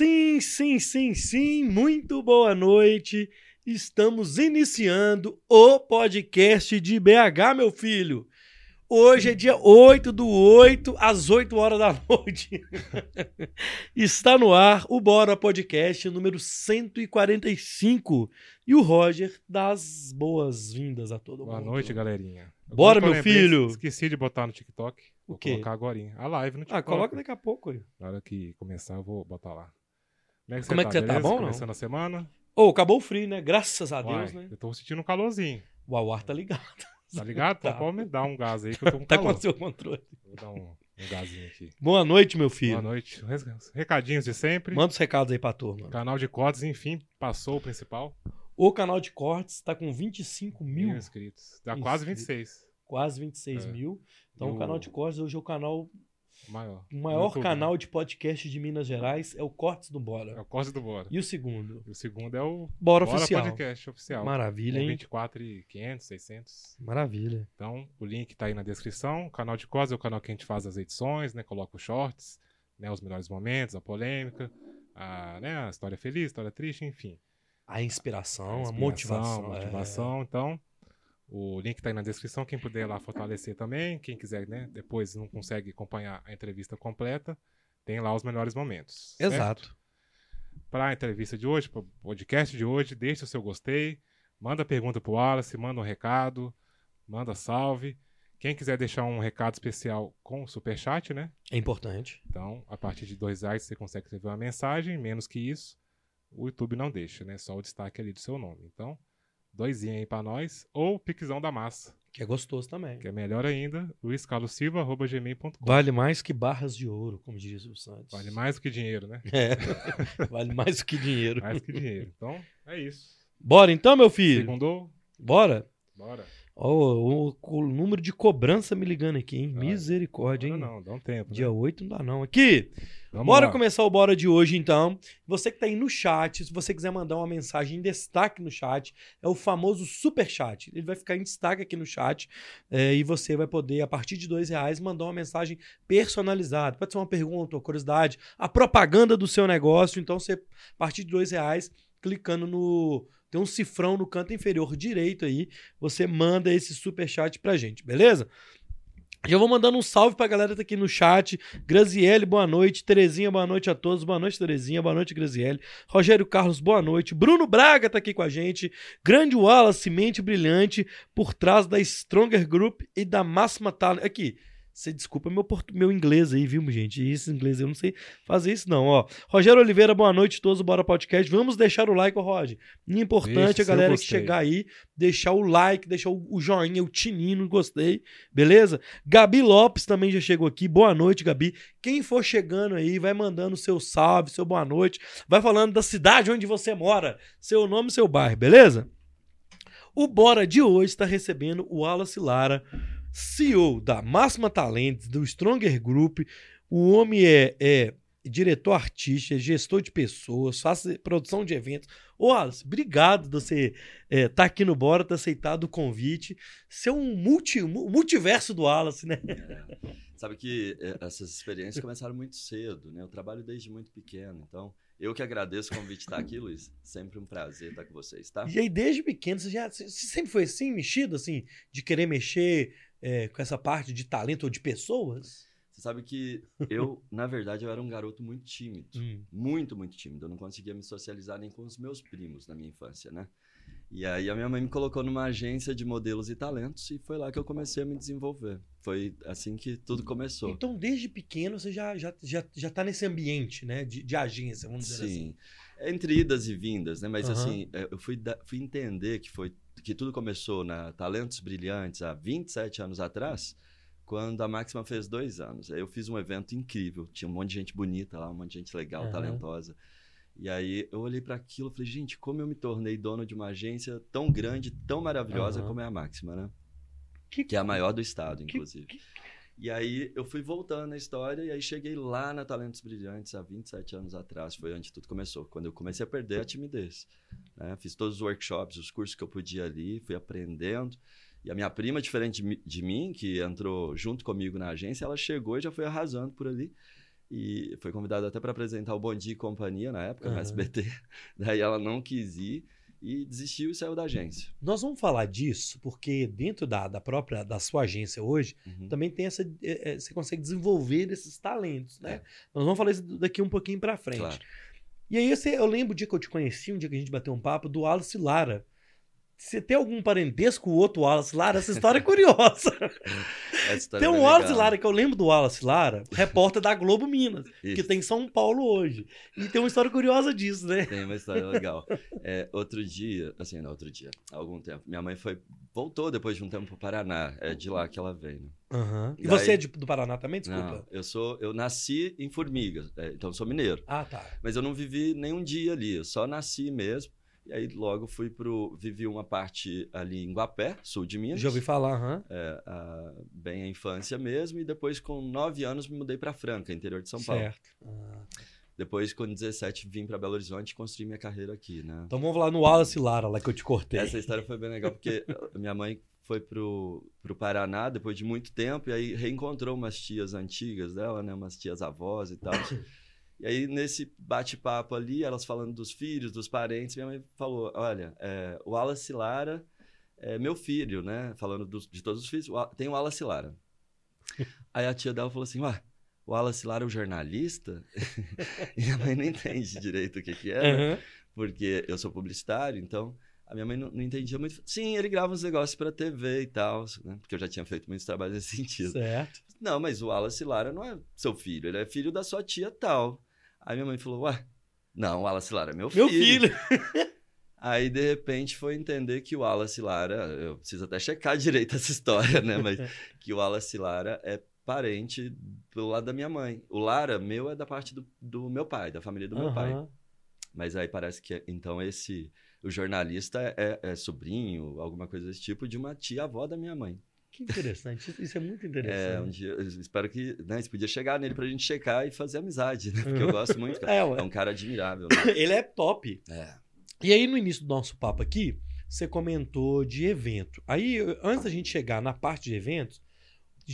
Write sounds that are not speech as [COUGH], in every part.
Sim, sim, sim, sim. Muito boa noite. Estamos iniciando o podcast de BH, meu filho. Hoje é dia 8 do 8, às 8 horas da [LAUGHS] noite. Está no ar o Bora Podcast número 145. E o Roger dá as boas-vindas a todo Boa mundo. noite, galerinha. Bora, Agora meu lembrei, filho. Esqueci de botar no TikTok. O Vou quê? colocar agora. A live no TikTok. Ah, coloca daqui a pouco. aí. Na hora que começar, eu vou botar lá. Como é que Como você é que você tá? beleza? Bom, não? Começando a semana. Ô, acabou o frio, né? Graças a Deus, Uai, né? Eu tô sentindo um calorzinho. O ar tá ligado. [LAUGHS] Tá ligado? Então [LAUGHS] Tá. pode me dar um gás aí que eu tô com [LAUGHS] Tá com calor. o seu controle. Vou dar um, um gazinho aqui. Boa noite, meu filho. Boa noite. Recadinhos de sempre. Manda os recados aí pra turma. Canal de cortes, enfim, passou o principal. O canal de cortes tá com 25 Mil mil, inscritos. Dá quase Inscritos. 26. quase 26 É. mil. Então o o- canal de cortes hoje é o canal, Maior. o maior YouTube, canal né? de podcast de Minas Gerais é o Cortes do É Bora. o corte do Bora. E o segundo? E o segundo é o Bora, Bora Oficial. Podcast Oficial. Maravilha, Com hein? 24 e 500, 600. Maravilha. Então, o link tá aí na descrição. O canal de Cos é o canal que a gente faz as edições, né? Coloca os shorts, né? Os melhores momentos, a polêmica, a, né? a história feliz, a história triste, enfim. A inspiração, a, inspiração, motivação. a é. motivação. Então, o link tá aí na descrição. Quem puder lá fortalecer também. Quem quiser, né? Depois não consegue acompanhar a entrevista completa, tem lá os melhores momentos. certo? Exato. para a entrevista de hoje, para o podcast de hoje, deixe o seu gostei, manda pergunta pro Wallace, manda um recado, manda salve. Quem quiser deixar um recado especial com superchat, né? É importante. Então, a partir de dois reais você consegue escrever uma mensagem, menos que isso, o YouTube não deixa, né? Só o destaque ali do seu nome. Então, doisinho aí para nós, ou Pixão da Massa, Que é gostoso também. que é melhor ainda, luiscarlosilva.gmail.com. Vale mais que barras de ouro, como diz o Santos. Vale mais do que dinheiro, né? É. [LAUGHS] vale mais do que dinheiro. Mais que dinheiro. Então, é isso. Bora então, meu filho. Segundou? Bora. Bora. Ó, o, o número de cobrança me ligando aqui, hein? Misericórdia, hein? Não, não, dá um tempo. Dia né? 8 não dá não. Aqui, Vamos bora lá. começar o Bora de hoje então. Você que tá aí no chat, se você quiser mandar uma mensagem em destaque no chat, é o famoso super chat. Ele vai ficar em destaque aqui no chat é, e você vai poder, a partir de dois reais, mandar uma mensagem personalizada. Pode ser uma pergunta, uma curiosidade, a propaganda do seu negócio. Então, você, a partir de dois reais, clicando no... Tem um cifrão no canto inferior direito aí, você manda esse super chat pra gente, beleza? Já vou mandando um salve pra galera que tá aqui no chat. Graziele, boa noite. Terezinha, boa noite a todos. Boa noite, Terezinha. Boa noite, Graziele. Rogério Carlos, boa noite. Bruno Braga tá aqui com a gente. Grande Wallace, mente brilhante, por trás da Stronger Group e da Máxima Talent. Aqui, você desculpa meu, portu- meu inglês aí, viu, gente? Esse inglês eu não sei fazer isso, não. Ó, Rogério Oliveira, boa noite a todos. Bora podcast. Vamos deixar o like, ô, Roger. Importante Deixa a galera que chegar aí, deixar o like, deixar o, joinha, o tininho, no gostei. Beleza? Gabi Lopes também já chegou aqui. Boa noite, Gabi. Quem for chegando aí, vai mandando seu salve, seu boa noite. Vai falando da cidade onde você mora, seu nome e seu bairro, beleza? O Bora de hoje está recebendo o Wallace Lara, CEO da Máxima Talentos, do Stronger Group. O homem é, é diretor artístico, é gestor de pessoas, faz produção de eventos. Ô, Wallace, obrigado de você estar aqui no Bora, ter aceitado o convite. Ser um multi, mu- multiverso do Wallace, né? É. Sabe que é, essas experiências começaram muito cedo, né? Eu trabalho desde muito pequeno, então eu que agradeço o convite de estar aqui, Luiz. Sempre um prazer estar com vocês, tá? E aí, desde pequeno, você já você sempre foi assim, mexido, assim, de querer mexer é, com essa parte de talento ou de pessoas? Você sabe que eu, [LAUGHS] na verdade, eu era um garoto muito tímido. Hum. Muito, muito tímido. Eu não conseguia me socializar nem com os meus primos na minha infância, né? E aí a minha mãe me colocou numa agência de modelos e talentos e foi lá que eu comecei a me desenvolver. Foi assim que tudo começou. Então, desde pequeno, você já, já, já, já tá nesse ambiente, né? De, de agência, vamos dizer assim. Sim. Entre idas e vindas, né? Mas Aham. assim, é, eu fui, da- fui entender que foi que tudo começou na Talentos Brilhantes há 27 anos atrás, quando a Máxima fez dois anos. Aí eu fiz um evento incrível, tinha um monte de gente bonita lá, um monte de gente legal, Aham. talentosa. E aí eu olhei para aquilo e falei, gente, como eu me tornei dono de uma agência tão grande, tão maravilhosa Aham. como é a Máxima, né? Que- Que é a maior do estado, que- inclusive. que- E aí eu fui voltando na história e aí cheguei lá na Talentos Brilhantes há 27 anos atrás, foi onde tudo começou, quando eu comecei a perder a timidez. né? Fiz todos os workshops, os cursos que eu podia ali, fui aprendendo. E a minha prima, diferente de de mim, que entrou junto comigo na agência, ela chegou e já foi arrasando por ali. E foi convidada até para apresentar o Bom Dia e Companhia na época, Aham. no SBT. [LAUGHS] Daí ela não quis ir e desistiu e saiu da agência. Nós vamos falar disso porque dentro da, da própria da sua agência hoje Uhum. também tem essa é, é, você consegue desenvolver esses talentos, né? É. Nós vamos falar isso daqui um pouquinho pra frente. Claro. E aí você, eu lembro o dia que eu te conheci, um dia que a gente bateu um papo do Wallace Lara. Você tem algum parentesco com o outro Wallace Lara? Essa história é curiosa. História tem é um bem Wallace. Lara que eu lembro do Wallace Lara, repórter da Globo Minas, que Isso. tem em São Paulo hoje. E tem uma história curiosa disso, né? Tem uma história legal. É, outro dia, assim, não, outro dia, há algum tempo, minha mãe foi, voltou depois de um tempo pro Paraná. É de lá que ela veio, né? Aham. E Daí- você é de- do Paraná também? Desculpa. Não, eu sou, eu nasci em Formigas, é, então sou mineiro. Ah, tá. Mas eu não vivi nenhum dia ali, eu só nasci mesmo. E aí logo fui pro, vivi uma parte ali em Guapé, sul de Minas. Já ouvi falar, aham. É, a- bem a infância mesmo, e depois com nove anos me mudei para Franca, interior de São Paulo. Certo. Ah. Depois, com 17, vim para Belo Horizonte e construí minha carreira aqui, né? Então vamos lá no Wallace Lara, lá que eu te cortei. Essa história foi bem legal, porque [LAUGHS] minha mãe foi pro, pro Paraná depois de muito tempo, e aí reencontrou umas tias antigas dela, né? Umas tias avós e tal. E aí, nesse bate-papo ali, elas falando dos filhos, dos parentes, minha mãe falou, olha, é, o Wallace Lara é meu filho, né? Falando dos- de todos os filhos, tem o Wallace Lara. [LAUGHS] Aí a tia dela falou assim, ué, o Wallace Lara é o jornalista? [LAUGHS] e minha mãe não entende direito o que que é, né? Aham. porque eu sou publicitário, então a minha mãe não, não entendia muito. Sim, ele grava uns negócios para TV e tal, né? porque eu já tinha feito muitos trabalhos nesse sentido. Certo. Não, mas o Wallace Lara não é seu filho, ele é filho da sua tia tal. Aí minha mãe falou, ué, não, o Wallace Lara é meu filho. Meu filho. [LAUGHS] Aí, de repente, foi entender que o Wallace Lara, eu preciso até checar direito essa história, né? Mas [LAUGHS] que o Wallace Lara é parente pelo lado da minha mãe. O Lara, meu, é da parte do, do meu pai, da família do meu pai. Mas aí parece que, então, esse... O jornalista é, é sobrinho, alguma coisa desse tipo, de uma tia-avó da minha mãe. Que interessante. Isso- é muito É, um interessante. dia, espero que... Né, isso podia chegar nele pra gente checar e fazer amizade, né? Porque eu gosto muito. [LAUGHS] É, É um cara admirável, né? [COUGHS] Ele é top. É. E aí, no início do nosso papo aqui, você comentou de evento. Aí, antes da gente chegar na parte de eventos,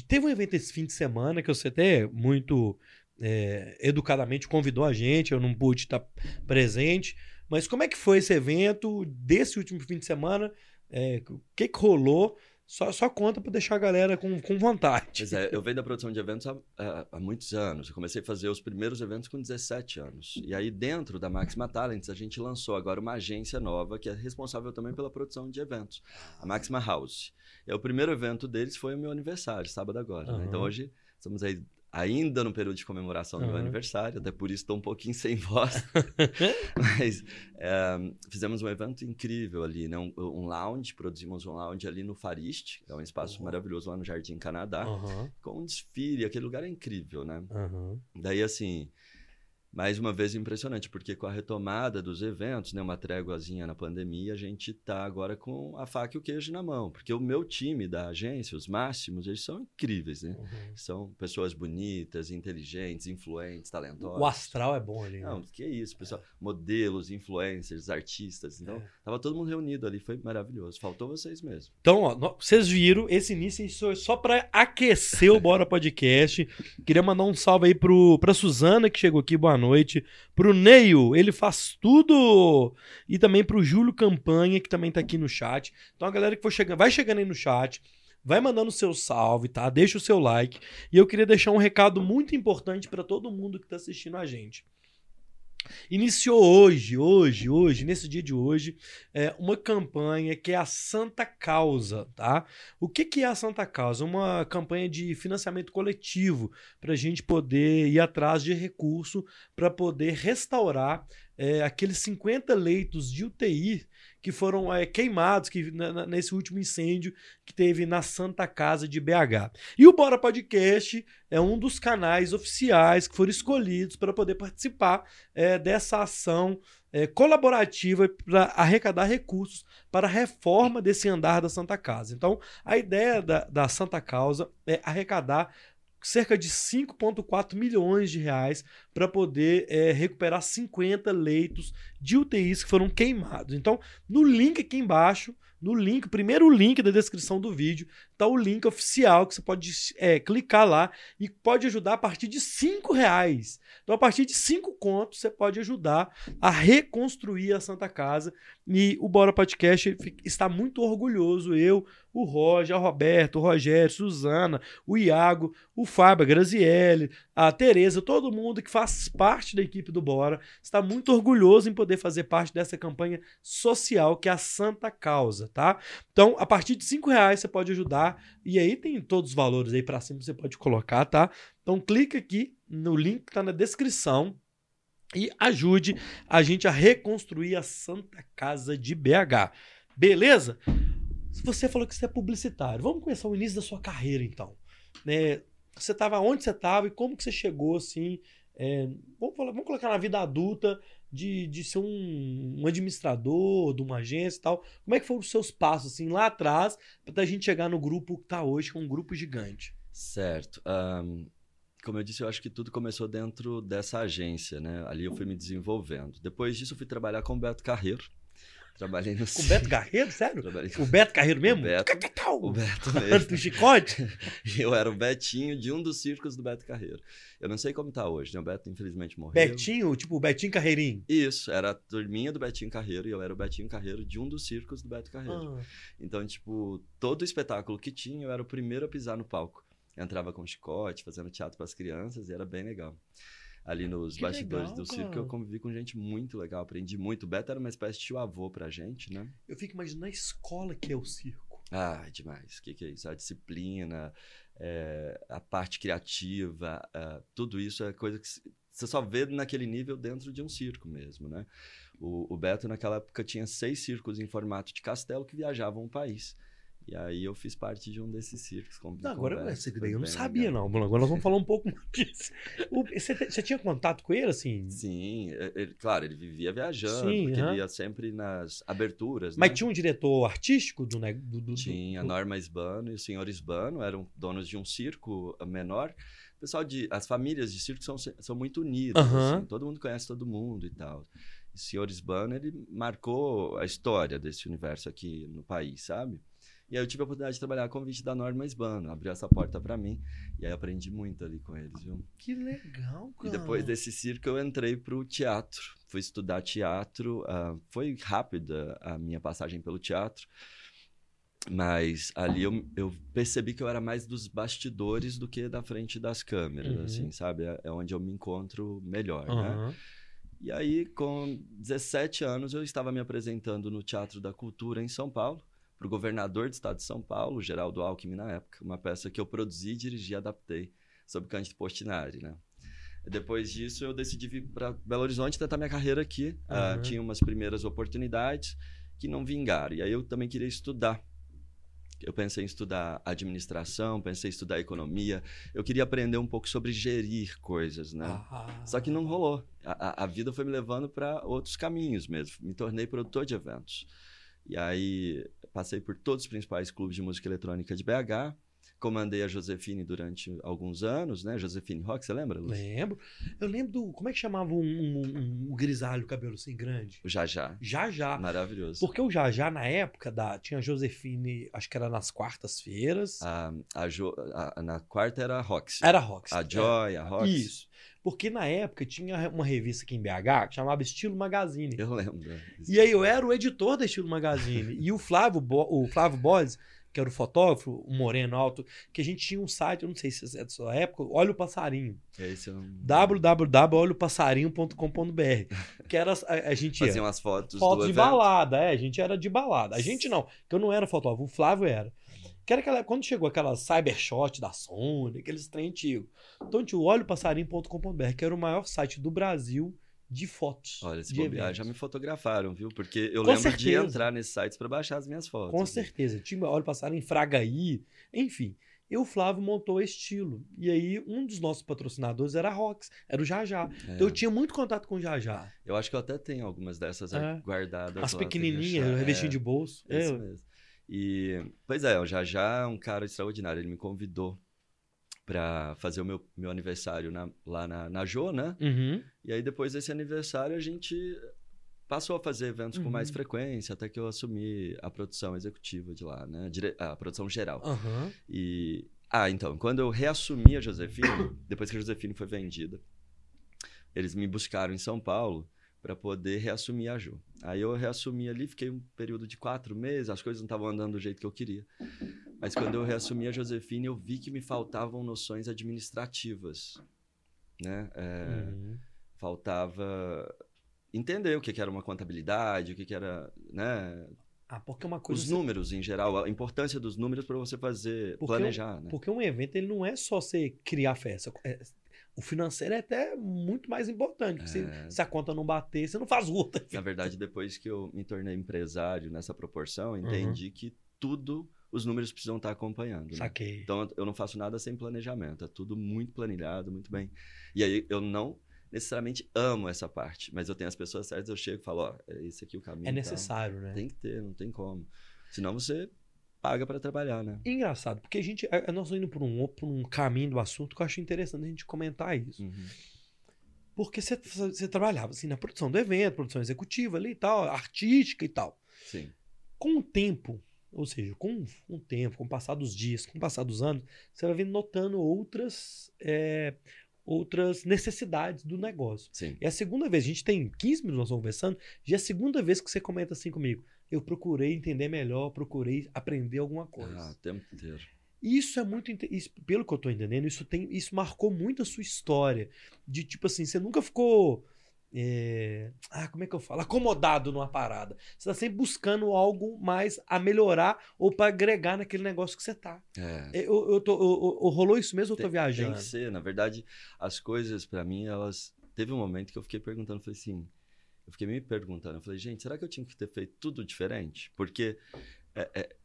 teve um evento esse fim de semana que você até muito é, educadamente convidou a gente, eu não pude estar presente. Mas como é que foi esse evento desse último fim de semana? É, o que, que rolou? Só, só conta para deixar a galera com, com vontade. Pois é, eu venho da produção de eventos há, há- há muitos anos. Eu comecei a fazer os primeiros eventos com 17 anos. E aí, dentro da Maxima Talents, a gente lançou agora uma agência nova que é responsável também pela produção de eventos, a Maxima House. E o primeiro evento deles foi o meu aniversário, sábado agora. né? Aham. Então, hoje, estamos aí ainda no período de comemoração do meu aniversário, até por isso estou um pouquinho [LAUGHS] sem voz. [LAUGHS] Mas é, fizemos um evento incrível ali, né? Um, um lounge, produzimos um lounge ali no Fariste, que é um espaço Uhum. maravilhoso lá no Jardim Canadá, Aham, com um desfile, aquele lugar é incrível, né? Daí, assim, mais uma vez impressionante, porque com a retomada dos eventos, né, uma tréguazinha na pandemia, a gente tá agora com a faca e o queijo na mão, porque o meu time da agência, os máximos, eles são incríveis, né? uhum. São pessoas bonitas, inteligentes, influentes, talentosas. O astral é bom ali. né? Não, que isso, pessoal. Modelos, influencers, artistas. Então, É. tava todo mundo reunido ali, foi maravilhoso. Faltou vocês mesmo. Então, ó, vocês viram, esse início só, pra aquecer o Bora Podcast. Queria mandar um salve aí pro, pra Suzana, que chegou aqui, boa noite. Pro Neio, ele faz tudo. E também pro Júlio Campanha, que também tá aqui no chat. Então, a galera que for chegando, vai chegando aí no chat. Vai mandando o seu salve, tá? Deixa o seu like. E eu queria deixar um recado muito importante pra todo mundo que tá assistindo a gente. Iniciou hoje, hoje, hoje, nesse dia de hoje, é, uma campanha que é a Santa Causa, tá? O que, que é a Santa Causa? Uma campanha de financiamento coletivo para a gente poder ir atrás de recurso para poder restaurar é, aqueles 50 leitos de UTI que foram é, queimados que, na- nesse último incêndio que teve na Santa Casa de BH. E o Bora Podcast é um dos canais oficiais que foram escolhidos para poder participar é, dessa ação é, colaborativa para arrecadar recursos para a reforma desse andar da Santa Casa. Então, a ideia da, da Santa Causa é arrecadar cerca de 5,4 milhões de reais para poder é, recuperar 50 leitos de UTIs que foram queimados. Então, no link aqui embaixo, no link, primeiro link da descrição do vídeo, tá o link oficial que você pode é, clicar lá e pode ajudar a partir de cinco reais. Então, a partir de cinco contos, você pode ajudar a reconstruir a Santa Casa. E o Bora Podcast está muito orgulhoso, eu, o Roger, o Roberto, o Rogério, Suzana, o Iago, o Fábio, a Graziele, a Tereza, todo mundo que faz parte da equipe do Bora, está muito orgulhoso em poder fazer parte dessa campanha social que é a Santa Causa, tá? Então, a partir de cinco reais você pode ajudar e aí tem todos os valores aí para cima você pode colocar, tá? Então, clica aqui no link que está na descrição e ajude a gente a reconstruir a Santa Casa de BH. Beleza? Você falou que você é publicitário. Vamos começar o início da sua carreira, então. Né? Você estava onde você estava e como que você chegou, assim... É, vamos, falar, vamos, colocar na vida adulta de, de ser um, um, administrador de uma agência e tal. Como é que foram os seus passos, assim, lá atrás, para a gente chegar no grupo que está hoje, que é um grupo gigante? Certo. Um, como eu disse, eu acho que tudo começou dentro dessa agência, né? Ali eu fui me desenvolvendo. Depois disso, eu fui trabalhar com o Beto Carreiro. Trabalhei no Com o Beto [LAUGHS] Carreiro, sério? Com... O Beto Carreiro mesmo? O Beto, o Beto [LAUGHS] mesmo. do chicote? [LAUGHS] eu era o Betinho de um dos circos do Beto Carreiro. Eu não sei como tá hoje, né? O Beto infelizmente morreu. Betinho, tipo o Betinho Carreirinho? Isso, era a turminha do Betinho Carreiro e eu era o Betinho Carreiro de um dos circos do Beto Carreiro. Ah. Então, tipo, todo espetáculo que tinha, eu era o primeiro a pisar no palco. Eu entrava com chicote, fazendo teatro para as crianças e era bem legal ali nos que bastidores legal, do circo, cara. eu convivi com gente muito legal, aprendi muito. O Beto era uma espécie de tio avô pra gente, né? Eu fico imaginando a escola que é o circo. Ah, é demais. O que, que é isso? A disciplina, é, a parte criativa, é, tudo isso é coisa que você só vê naquele nível dentro de um circo mesmo, né? O, o Beto, naquela época, tinha seis circos em formato de castelo que viajavam o país. E aí eu fiz parte de um desses circos. Com, não, agora conversa, eu, eu não sabia, legal. não. Agora nós vamos falar um pouco mais [LAUGHS] disso. você, você, tinha contato com ele, assim? Sim, ele, claro, ele vivia viajando, Sim, porque uh -huh. ele ia sempre nas aberturas. Mas né? tinha um diretor artístico do. do, do tinha, do... Norma Esbano e o senhor Esbano eram donos de um circo menor. O pessoal de. As famílias de circo são, são muito unidas, uh -huh. assim, todo mundo conhece todo mundo e tal. O senhor Esbano, ele marcou a história desse universo aqui no país, sabe? E aí eu tive a oportunidade de trabalhar a convite da Norma Esbano, abriu essa porta para mim, e aí aprendi muito ali com eles, viu? Que legal, cara. E depois desse circo eu entrei pro teatro, fui estudar teatro, uh, foi rápida a minha passagem pelo teatro, mas ali eu, eu, percebi que eu era mais dos bastidores do que da frente das câmeras, uhum. assim, sabe? É, é, onde eu me encontro melhor, uhum. né? E aí, com 17 anos, eu estava me apresentando no Teatro da Cultura em São Paulo, para o governador do estado de São Paulo, Geraldo Alckmin, na época. Uma peça que eu produzi, dirigi e adaptei sobre Cândido Postinari, né? Depois disso, eu decidi vir para Belo Horizonte tentar minha carreira aqui. Uhum. Uh, tinha umas primeiras oportunidades que não vingaram. E aí eu também queria estudar. Eu pensei em estudar administração, pensei em estudar economia. Eu queria aprender um pouco sobre gerir coisas, né? Ah. Só que não rolou. A, a vida foi me levando para outros caminhos mesmo. Me tornei produtor de eventos. E aí passei por todos os principais clubes de música eletrônica de BH. Comandei a Josefine durante alguns anos, né? Josefine Rock, você lembra? Lúcio? Lembro. Eu lembro do. Como é que chamava um, um, um grisalho, cabelo assim grande? O Jajá. Jajá. Maravilhoso. Porque o Jajá, na época, da, tinha a Josefine, acho que era nas quartas-feiras. A, a, jo, a, na quarta era a Roxy. Era a Roxy. A Joy, é. a Roxy. Isso. Porque na época tinha uma revista aqui em BH que chamava Estilo Magazine. Eu lembro. E aí eu era o editor da Estilo Magazine. e o Flávio, Bo o Flávio Bodes, que era o fotógrafo, o moreno alto, que a gente tinha um site, eu não sei se é da sua época, Olha o Passarinho. Esse é um... www.olhopassarinho.com.br Que era a, a gente fazia umas fotos fotos de evento. balada, é, a gente era de balada. A gente não, que eu não era fotógrafo, o Flávio era. Que era aquela, quando chegou aquela Cybershot da Sony, aqueles trem antigos. Então tinha o olhopassarinho.com.br, que era o maior site do Brasil de fotos. Olha, se bobear, já me fotografaram, viu? Porque eu Com lembro certeza. de entrar nesses sites para baixar as minhas fotos. Com né? certeza. Tinha Olho Passarinho, Fragaí, enfim. E o Flávio montou estilo. E aí, um dos nossos patrocinadores era a Rox, era o Jajá. É. Então eu tinha muito contato com o Jajá. Eu acho que eu até tenho algumas dessas é. guardadas. As pequenininhas, revestinho é. de bolso. É isso mesmo. E, pois é, o Jajá é um cara extraordinário. Ele me convidou para fazer o meu, meu aniversário na- lá na, na Jô, né? Uhum. E aí, depois desse aniversário, a gente passou a fazer eventos com mais Uhum. frequência, até que eu assumi a produção executiva de lá, né? Dire- A produção geral. Aham. E. Ah, então, quando eu reassumi a Josefine, [COUGHS] depois que a Josefine foi vendida, eles me buscaram em São Paulo para poder reassumir a Ju. Aí eu reassumi ali, fiquei um período de quatro meses, as coisas não estavam andando do jeito que eu queria. Mas quando eu reassumi a Josefine, eu vi que me faltavam noções administrativas, né? É, Uhum. Faltava entender o que que era uma contabilidade, o que que era, né? Ah, porque uma coisa. Os você- números em geral, a importância dos números para você fazer, Porque planejar, né? Porque um evento ele não é só você criar festa. É- o financeiro é até muito mais importante. porque Se, É. se a conta não bater, você não faz outra. Na verdade, depois que eu me tornei empresário nessa proporção, eu Uhum. entendi que tudo os números precisam estar acompanhando. né? Saquei. Então eu não faço nada sem planejamento, é tudo muito planilhado, muito bem. E aí eu não necessariamente amo essa parte, mas eu tenho as pessoas certas, eu chego e falo, ó, é esse aqui o caminho. é necessário, né? Tem que ter, não tem como. Senão você paga para trabalhar, né? Engraçado, porque a gente. Nós estamos indo por um, por um caminho do assunto que eu acho interessante a gente comentar isso. Uhum. Porque você, você trabalhava assim na produção do evento, produção executiva ali e tal, artística e tal. Sim. Com o tempo, ou seja, com o tempo, com o passar dos dias, com o passar dos anos, você vai vir notando outras, é, outras necessidades do negócio. Sim. É a segunda vez, a gente tem 15 minutos nós conversando, já é a segunda vez que você comenta assim comigo. Eu procurei entender melhor, procurei aprender alguma coisa. Ah, o tempo inteiro. Isso é muito. Isso, pelo que eu tô entendendo, isso, tem, isso marcou muito a sua história. De tipo assim, você nunca ficou. É, ah, como é que eu falo? Acomodado numa parada. Você tá sempre buscando algo mais a melhorar ou para agregar naquele negócio que você tá. É. Eu, eu tô, eu- eu- rolou isso mesmo ou eu tô Tem- viajando? Tem que ser. Na verdade, as coisas, pra mim, elas. Teve um momento que eu fiquei perguntando, falei assim. Eu fiquei me perguntando, eu falei, gente, será que eu tinha que ter feito tudo diferente? Porque é, é,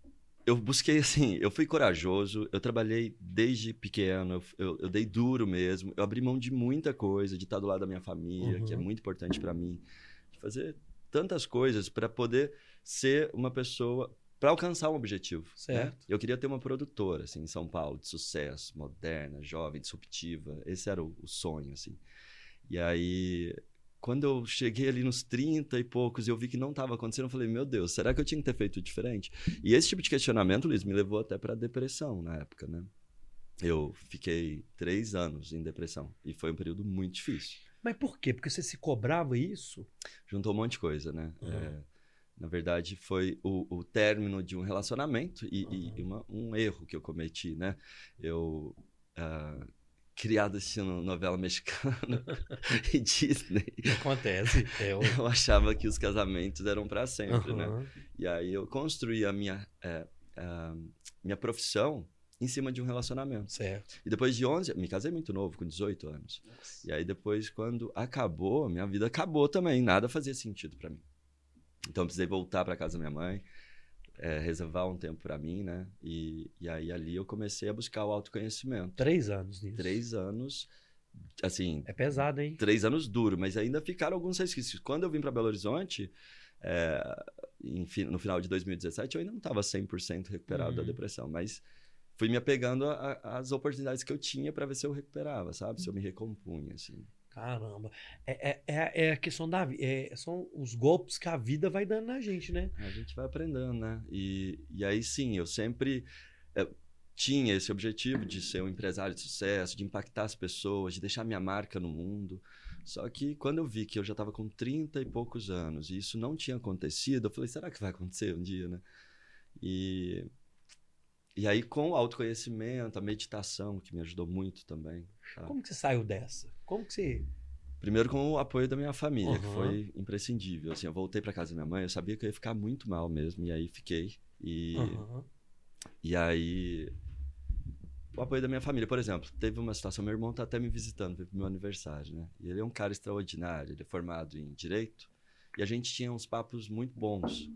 eu busquei assim, eu fui corajoso, eu trabalhei desde pequeno, eu, eu- eu dei duro mesmo, eu abri mão de muita coisa, de estar do lado da minha família, que é Uhum. muito importante pra mim, de fazer tantas coisas pra poder ser uma pessoa para alcançar um objetivo. né? Certo. Eu queria ter uma produtora assim em São Paulo de sucesso, moderna, jovem, disruptiva. Esse era o, o sonho assim. E aí quando eu cheguei ali nos 30 e poucos e eu vi que não estava acontecendo, eu falei, meu Deus, será que eu tinha que ter feito diferente? E esse tipo de questionamento, Luiz, me levou até para depressão na época, né? Eu fiquei três anos em depressão e foi um período muito difícil. Mas por quê? Porque você se cobrava isso? Juntou um monte de coisa, né? Uhum. É, na verdade, foi o, o término de um relacionamento e, e Uhum. uma- um erro que eu cometi, né? Eu, ah, criado assistindo novela mexicana [LAUGHS] e Disney, Acontece. É, o- eu achava que os casamentos eram para sempre, né? Aham. E aí eu construí a minha, é, a minha profissão em cima de um relacionamento. Certo. E depois de 11, me casei muito novo, com 18 anos. E aí depois, quando acabou, minha vida acabou também. Nada fazia sentido pra mim. Então eu precisei voltar pra casa da minha mãe, é, reservar um tempo pra mim, né? E, e aí ali eu comecei a buscar o autoconhecimento. Três anos nisso. Três anos, assim, É pesado, hein? três anos duro, mas ainda ficaram alguns resquícios. Quando eu vim para Belo Horizonte, é, em no final de 2017, eu ainda não estava 100% recuperado da Uhum. depressão, mas fui me apegando às oportunidades que eu tinha para ver se eu recuperava, sabe? Se eu me recompunha, assim. Caramba. É, é, é, é a questão da vida. são os golpes que a vida vai dando na gente, né? A gente vai aprendendo, né? E, e aí sim, eu sempre é, tinha esse objetivo de ser um empresário de sucesso, de impactar as pessoas, de deixar minha marca no mundo. Só que quando eu vi que eu já estava com 30 e poucos anos e isso não tinha acontecido, eu falei, será que vai acontecer um dia, né? E, e aí com o autoconhecimento, a meditação, que me ajudou muito também. tá? Como que você saiu dessa? Como que você. Primeiro com o apoio da minha família, que Uhum. foi imprescindível. Assim, eu voltei para casa da minha mãe, eu sabia que eu ia ficar muito mal mesmo, e aí fiquei. E, Aham. e aí o apoio da minha família, por exemplo, teve uma situação, meu irmão tá até me visitando, veio pro meu aniversário, né? E ele é um cara extraordinário, ele é formado em direito, e a gente tinha uns papos muito bons.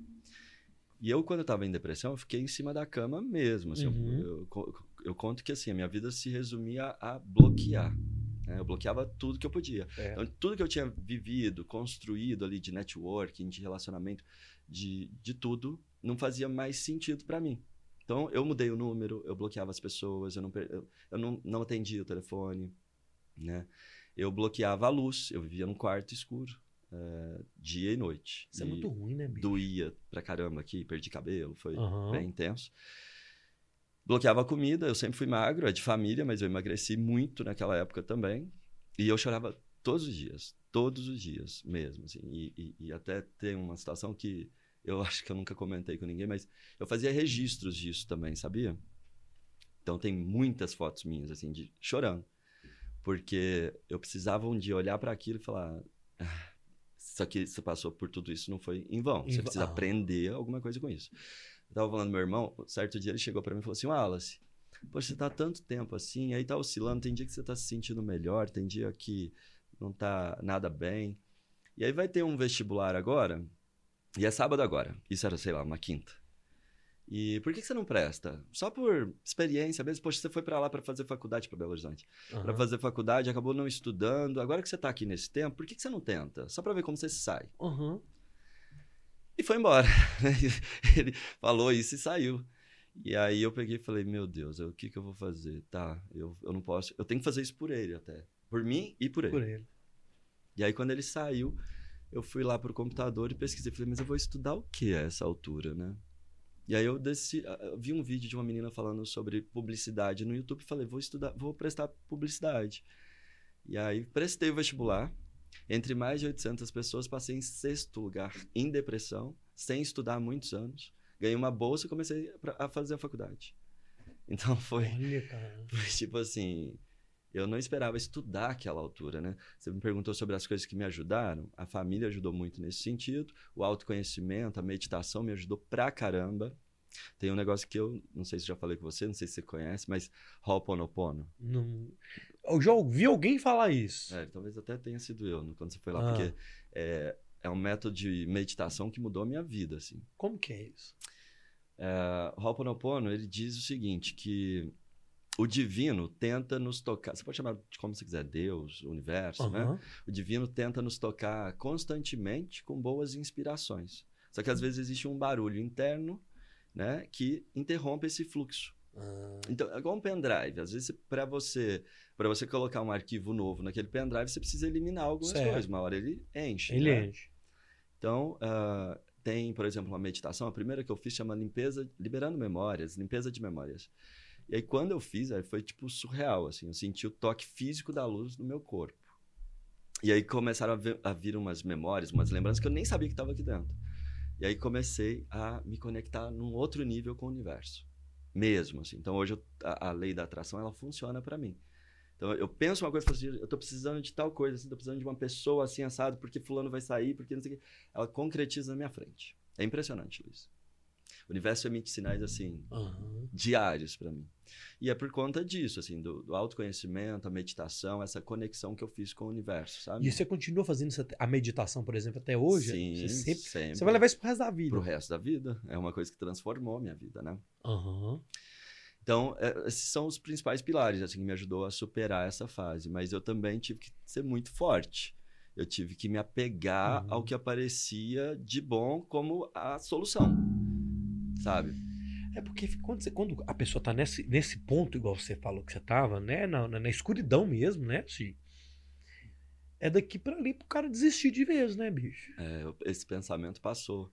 E eu, quando eu tava em depressão, eu fiquei em cima da cama mesmo. Assim, eu- Uhum. eu, co- eu conto que assim, a minha vida se resumia a bloquear. né? Eu bloqueava tudo que eu podia. É. Então, tudo que eu tinha vivido, construído ali de networking, de relacionamento, de, de tudo, não fazia mais sentido para mim. Então, eu mudei o número, eu bloqueava as pessoas, eu não, eu, eu não, não atendia o telefone, né? Eu bloqueava a luz, eu vivia num quarto escuro, é, dia e noite. Isso é e é muito ruim, né, bicho? Doía pra caramba aqui, perdi cabelo, foi Aham. bem intenso. Bloqueava a comida, eu sempre fui magro, é de família, mas eu emagreci muito naquela época também. E eu chorava todos os dias, todos os dias mesmo, assim. E, e, e até tem uma situação que eu [LAUGHS] acho que eu nunca comentei com ninguém, mas eu fazia registros disso também, sabia? Então tem muitas fotos minhas, assim, de chorando. Porque eu precisava um dia olhar para aquilo e falar. "Ah, Isso aqui, você passou por tudo isso, não foi em vão. Em Você precisa Ah. aprender alguma coisa com isso. Eu tava falando do meu irmão, certo dia ele chegou para mim e falou assim: Wallace, poxa, você tá tanto tempo assim, aí tá oscilando, tem dia que você tá se sentindo melhor, tem dia que não tá nada bem. E aí vai ter um vestibular agora, e é sábado agora. Isso era, sei lá, uma quinta. E por que, que você não presta? Só por experiência mesmo. Poxa, você foi para lá para fazer faculdade para Belo Horizonte. Para Aham. fazer faculdade, acabou não estudando. Agora que você tá aqui nesse tempo, por que, que você não tenta? Só para ver como você se sai. Aham. E foi embora. [LAUGHS] Ele falou isso e saiu. E aí eu peguei e falei, meu Deus, eu- o que, que eu vou fazer? Tá, eu, eu não posso. Eu tenho que fazer isso por ele até. Por mim e por ele. Por ele. E aí, quando ele saiu, eu fui lá pro computador e pesquisei. Falei, mas eu vou estudar o que a essa altura, né? E aí eu desci, eu vi um vídeo de uma menina falando sobre publicidade no YouTube e falei, vou estudar, vou prestar publicidade. E aí prestei o vestibular. Entre mais de 800 pessoas, passei em sexto lugar em depressão, sem estudar há muitos anos. Ganhei uma bolsa e comecei a fazer a faculdade. [LAUGHS] Então foi, Olha, cara. foi tipo assim, eu não esperava estudar aquela altura, né? Você me perguntou sobre as coisas que me ajudaram. A família ajudou muito nesse sentido. O autoconhecimento, a meditação me ajudou pra caramba. Tem um negócio que eu não sei se já falei com você, não sei se você conhece, mas Ho'oponopono. Não... Eu já ouvi alguém falar isso. É, talvez até tenha sido eu no- quando você foi lá, Ah. porque é, é um método de meditação que mudou a minha vida, assim. Como que é isso? É, Ho'oponopono, ele diz o seguinte, que o divino tenta nos tocar, você pode chamar de como você quiser, Deus, universo, né? Aham. O divino tenta nos tocar constantemente com boas inspirações. Só que às vezes existe um barulho interno, né, que interrompe esse fluxo. Ah, Então, é igual um pendrive. Às vezes, para você, para você colocar um arquivo novo naquele pendrive, você precisa eliminar algumas Certo. coisas. Uma hora ele enche. ele né? enche. Então, ah, tem, por exemplo, uma meditação. A primeira que eu fiz chama limpeza, liberando memórias, limpeza de memórias. E aí, quando eu fiz, aí foi tipo surreal, assim. Eu senti o toque físico da luz no meu corpo. E aí começaram a, ver- a vir umas memórias, umas lembranças que eu nem sabia que estava aqui dentro. E aí comecei a me conectar num outro nível com o universo. Mesmo, assim. Então, hoje eu- a, a lei da atração, ela funciona para mim. Então, eu penso uma coisa, assim, eu tô precisando de tal coisa, assim, tô precisando de uma pessoa assim, assado, porque fulano vai sair, porque não sei o quê. Ela concretiza na minha frente. É impressionante, Luiz. O universo emite sinais, assim, Aham. diários para mim. E é por conta disso, assim, do, do autoconhecimento, a meditação, essa conexão que eu fiz com o universo, sabe? E você continua fazendo até- a meditação, por exemplo, até hoje? Sim, Você, sempre- sempre. você vai levar isso pro resto da vida. pro resto da vida. É uma coisa que transformou a minha vida, né? Aham. Então, é, esses são os principais pilares, assim, que me ajudou a superar essa fase. Mas eu também tive que ser muito forte. Eu tive que me apegar Uhum. ao que aparecia de bom como a solução, sabe? É porque quando, você- quando a pessoa tá nesse, nesse ponto, igual você falou que você tava, né? Na, na, na escuridão mesmo, né? Assim, é daqui pra ali pro cara desistir de vez, né, bicho? É, esse pensamento passou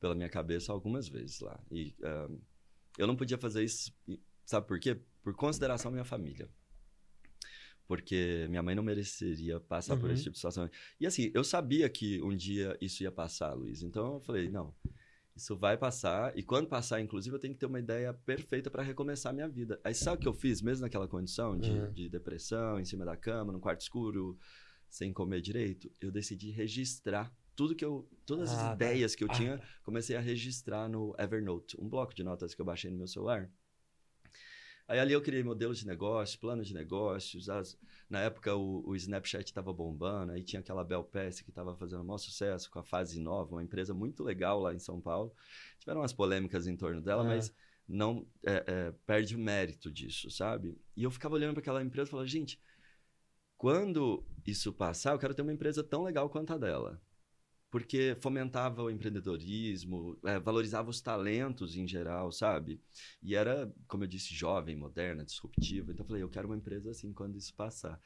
pela minha cabeça algumas vezes lá. E eu não podia fazer isso, sabe por quê? Por consideração à minha família. Porque minha mãe não mereceria passar por Uhum. esse tipo de situação. E assim, eu sabia que um dia isso ia passar, Luiz. Então eu falei, não, isso vai passar. E quando passar, inclusive, eu tenho que ter uma ideia perfeita para recomeçar a minha vida. Aí sabe o que eu fiz, mesmo naquela condição de, Uhum. de depressão, em cima da cama, num quarto escuro, sem comer direito? Eu decidi registrar tudo que eu. Todas Ah, as tá. ideias que eu Ah, tinha, comecei a registrar no Evernote, um bloco de notas que eu baixei no meu celular. Aí ali eu criei modelos de negócio, planos de negócios. as- na época o, o Snapchat estava bombando, aí tinha aquela Bel Pesce que estava fazendo o maior sucesso com a Fase Nova, uma empresa muito legal lá em São Paulo. Tiveram umas polêmicas em torno dela, Ah. mas não é, é, perde o mérito disso, sabe? E eu ficava olhando para aquela empresa e falava, gente, quando isso passar, eu quero ter uma empresa tão legal quanto a dela. Porque fomentava o empreendedorismo, é, valorizava os talentos em geral, sabe? E era, como eu disse, jovem, moderna, disruptiva. Então eu falei, eu quero uma empresa assim quando isso passar.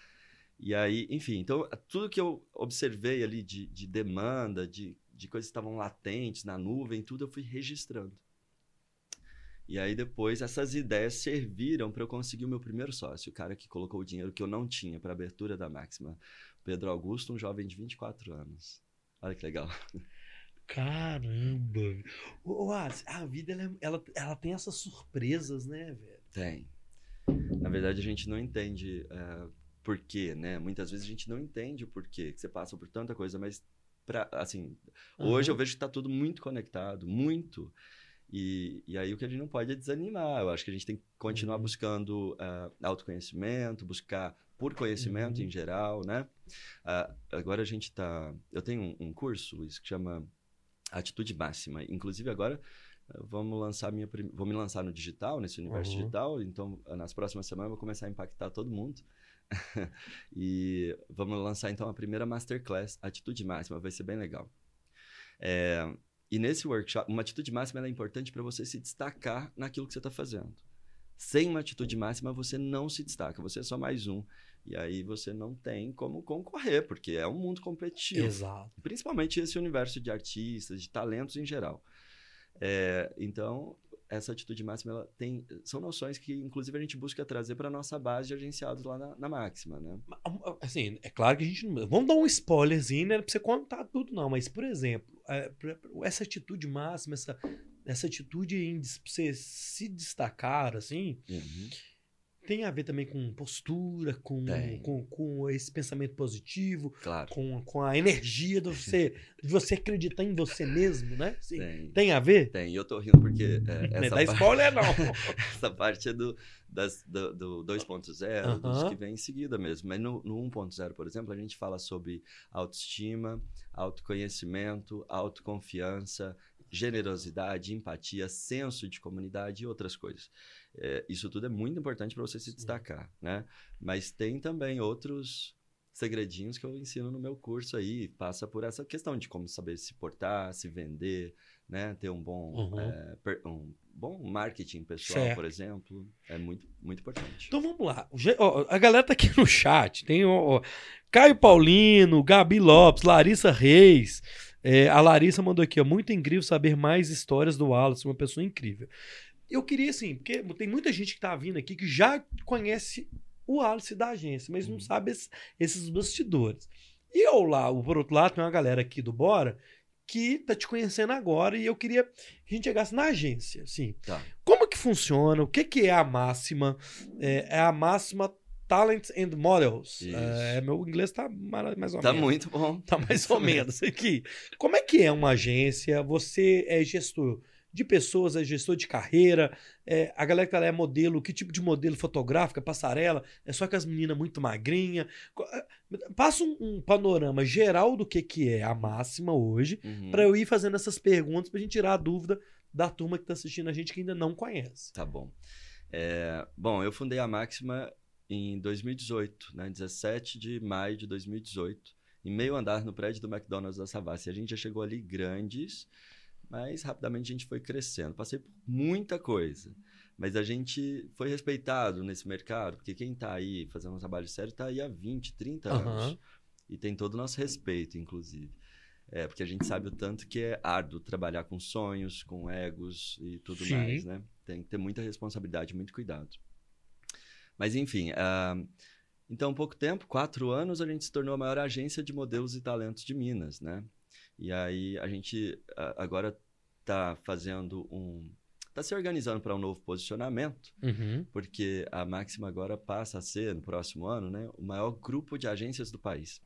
E aí, enfim, então tudo que eu observei ali de, de demanda, de, de coisas que estavam latentes na nuvem, tudo eu fui registrando. E aí depois essas ideias serviram para eu conseguir o meu primeiro sócio, o cara que colocou o dinheiro que eu não tinha para a abertura da Máxima, Pedro Augusto, um jovem de 24 anos. Olha que legal. Caramba! Ô, a vida ela, é, ela, ela, tem essas surpresas, né, velho? Tem. Na verdade, a gente não entende uh, por quê, né? Muitas vezes a gente não entende o porquê, que você passa por tanta coisa, mas pra, assim, uhum. hoje eu vejo que está tudo muito conectado, muito. E, e aí o que a gente não pode é desanimar. Eu acho que a gente tem que continuar uhum. buscando uh, autoconhecimento, buscar por conhecimento uhum. em geral, né? Uh, agora a gente está... Eu tenho um, um curso, isso que chama Atitude Máxima. Inclusive agora vamos lançar minha prim... vou me lançar no digital nesse universo uhum. digital então nas próximas semanas eu vou começar a impactar todo mundo [LAUGHS] e vamos lançar então a primeira masterclass atitude máxima vai ser bem legal é... e nesse workshop uma atitude máxima é importante para você se destacar naquilo que você está fazendo sem uma atitude máxima, você não se destaca, você é só mais um. E aí você não tem como concorrer, porque é um mundo competitivo. Exato. Principalmente esse universo de artistas, de talentos em geral. É, então, essa atitude máxima ela tem são noções que inclusive a gente busca trazer para nossa base de agenciados lá na, na, máxima né assim é claro que a gente vamos dar um spoilerzinho né, para você contar tudo não mas por exemplo é, essa atitude máxima essa essa atitude em você se destacar, assim, uhum. tem a ver também com postura, com, com, com, esse pensamento positivo, claro. com, com a energia de você, de você acreditar em você mesmo, né? Tem. tem a ver? Tem, e eu tô rindo porque. É, [LAUGHS] essa não é spoiler, não. [LAUGHS] essa parte é do, das, do, do 2.0, uhum. dos que vem em seguida mesmo. Mas no, no 1.0, por exemplo, a gente fala sobre autoestima, autoconhecimento, autoconfiança, generosidade, empatia, senso de comunidade e outras coisas. É, isso tudo é muito importante para você se destacar, né? Mas tem também outros segredinhos que eu ensino no meu curso aí. Passa por essa questão de como saber se portar, se vender, né? Ter um bom, uhum. é, um bom marketing pessoal, certo. por exemplo. É muito, muito importante. Então vamos lá. A galera tá aqui no chat. Tem o Caio Paulino, Gabi Lopes, Larissa Reis. É, a Larissa mandou aqui, ó, muito incrível saber mais histórias do Wallace, uma pessoa incrível. Eu queria, assim, porque tem muita gente que tá vindo aqui que já conhece o Wallace da agência, mas não uhum. sabe esses, esses bastidores. E eu lá, por outro lado, tem uma galera aqui do Bora que tá te conhecendo agora e eu queria que a gente chegasse na agência, assim. Tá. Como que funciona? O que que é a máxima? É, é a máxima Talents and Models. É, meu inglês tá mais ou tá menos. Tá muito bom. Tá mais ou menos aqui. Como é que é uma agência? Você é gestor de pessoas, é gestor de carreira. É, a galera que tá lá é modelo, que tipo de modelo fotográfica, passarela? É só com as meninas muito magrinha. É, passa um, um, panorama geral do que, que é a máxima hoje, uhum. para eu ir fazendo essas perguntas pra gente tirar a dúvida da turma que tá assistindo a gente que ainda não conhece. Tá bom. É, bom, eu fundei a Máxima em 2018, né, 17 de maio de 2018, em meio andar no prédio do McDonald's da Savassi. A gente já chegou ali grandes, mas rapidamente a gente foi crescendo. Passei por muita coisa, mas a gente foi respeitado nesse mercado, porque quem está aí fazendo um trabalho sério está aí há 20, 30 uhum. anos. E tem todo o nosso respeito, inclusive. É, porque a gente sabe o tanto que é árduo trabalhar com sonhos, com egos e tudo Sim. mais, né? Tem que ter muita responsabilidade, muito cuidado. Mas enfim, uh, então, pouco tempo, quatro anos, a gente se tornou a maior agência de modelos e talentos de Minas, né? E aí a gente agora está fazendo um está se organizando para um novo posicionamento, uhum. porque a Máxima agora passa a ser, no próximo ano, né, o maior grupo de agências do país.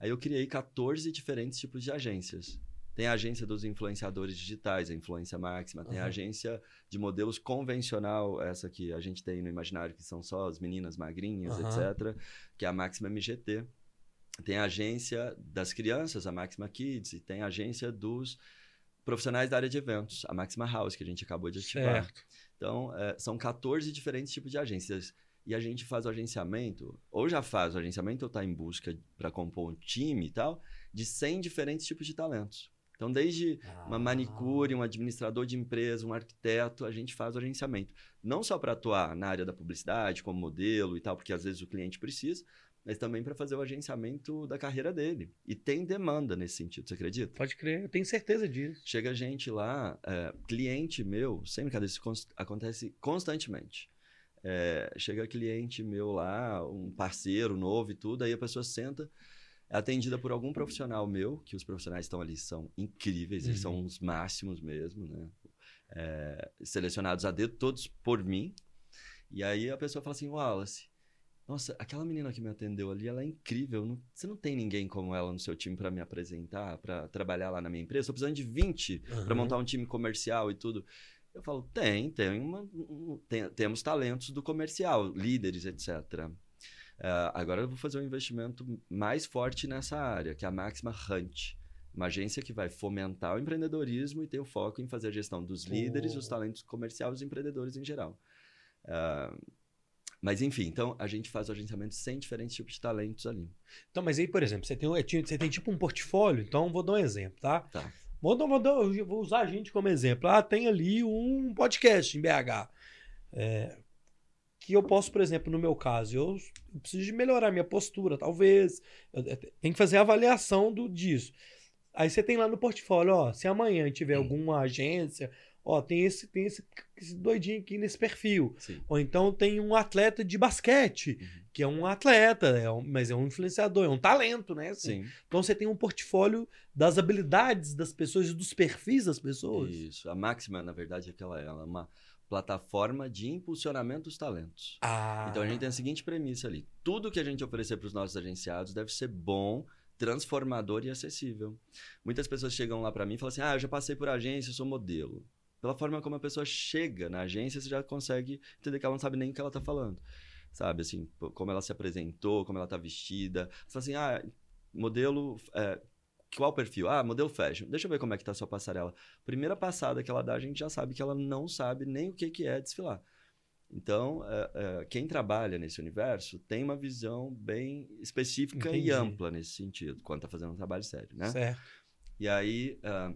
Aí eu criei 14 diferentes tipos de agências. Tem a agência dos influenciadores digitais, a influência máxima. Tem uhum. a agência de modelos convencional, essa que a gente tem no imaginário, que são só as meninas magrinhas, uhum. etc. Que é a Máxima MGT. Tem a agência das crianças, a Máxima Kids. E tem a agência dos profissionais da área de eventos, a Máxima House, que a gente acabou de ativar. Certo. Então, é, são 14 diferentes tipos de agências. E a gente faz o agenciamento, ou já faz o agenciamento, ou está em busca para compor um time e tal de 100 diferentes tipos de talentos. Então, desde uma Ah. manicure, um administrador de empresa, um arquiteto, a gente faz o agenciamento. Não só para atuar na área da publicidade, como modelo e tal, porque às vezes o cliente precisa, mas também para fazer o agenciamento da carreira dele. E tem demanda nesse sentido, você acredita? Pode crer, eu tenho certeza disso. Chega gente lá, é, cliente meu, sem brincadeira, isso cons- acontece constantemente. É, chega cliente meu lá, um parceiro novo e tudo, aí a pessoa senta, é atendida por algum profissional meu, que os profissionais estão ali são incríveis, eles Uhum. são os máximos mesmo, né? É, selecionados a dedo, todos por mim. E aí a pessoa fala assim, Wallace, nossa, aquela menina que me atendeu ali, ela é incrível. não- você não tem ninguém como ela no seu time para me apresentar, para trabalhar lá na minha empresa? Estou precisando de 20 para Aham. montar um time comercial e tudo. Eu falo, tem, tem, uma, um- tem- temos talentos do comercial, líderes, etc. Ah, agora eu vou fazer um investimento mais forte nessa área, que é a Máxima Hunt. Uma agência que vai fomentar o empreendedorismo e ter o foco em fazer a gestão dos líderes, Oh. os talentos comerciais e os empreendedores em geral. Ah, mas enfim, então a gente faz o agenciamento sem diferentes tipos de talentos ali. Então, mas aí, por exemplo, você tem, é, você tem tipo um portfólio, então vou dar um exemplo, tá? Tá. Vou, vou, vou usar a gente como exemplo. Ah, tem ali um podcast em BH. é, que eu posso, por exemplo, no meu caso, eu, preciso de melhorar minha postura, talvez. Tem que fazer a avaliação do, disso. Aí você tem lá no portfólio, ó, se amanhã tiver Hum. alguma agência, ó, tem esse, tem esse, esse doidinho aqui nesse perfil. Sim. Ou então tem um atleta de basquete, Uhum. que é um atleta, é um- mas é um influenciador, é um talento, né? assim. Sim. Então você tem um portfólio das habilidades das pessoas e dos perfis das pessoas. Isso. A Máxima, na verdade, é que ela ela é uma plataforma de impulsionamento dos talentos. Ah, Então a gente tem a seguinte premissa ali: tudo que a gente oferecer para os nossos agenciados deve ser bom, transformador e acessível. Muitas pessoas chegam lá para mim e falam assim: "Ah, eu já passei por agência, eu sou modelo". Pela forma como a pessoa chega na agência, você já consegue entender que ela não sabe nem o que ela está falando. Sabe assim, como ela se apresentou, como ela está vestida. Você fala assim: "Ah, modelo é, qual o perfil? Ah, modelo fashion. Deixa eu ver como é que tá a sua passarela. Primeira passada que ela dá, a gente já sabe que ela não sabe nem o que, que é desfilar. Então, é, é, quem trabalha nesse universo tem uma visão bem específica Entendi. e ampla nesse sentido, quando está fazendo um trabalho sério, né? certo. E aí, ah,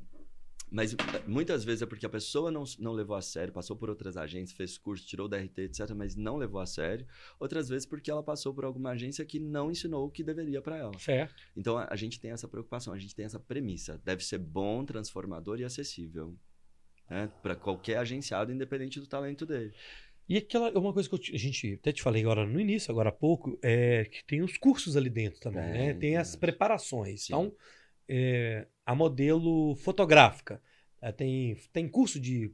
mas ah, muitas vezes é porque a pessoa não, não levou a sério, passou por outras agências, fez curso, tirou da RT, etc., mas não levou a sério. Outras vezes porque ela passou por alguma agência que não ensinou o que deveria para ela. Certo. Então a, a gente tem essa preocupação, a gente tem essa premissa. Deve ser bom, transformador e acessível. Né? Para qualquer agenciado, independente do talento dele. E aquela uma coisa que eu a gente até te falei agora no início, agora há pouco, é que tem os cursos ali dentro também, Tem, né? Tem as preparações. Sim. Então, é, a modelo fotográfica. é, tem, tem curso de,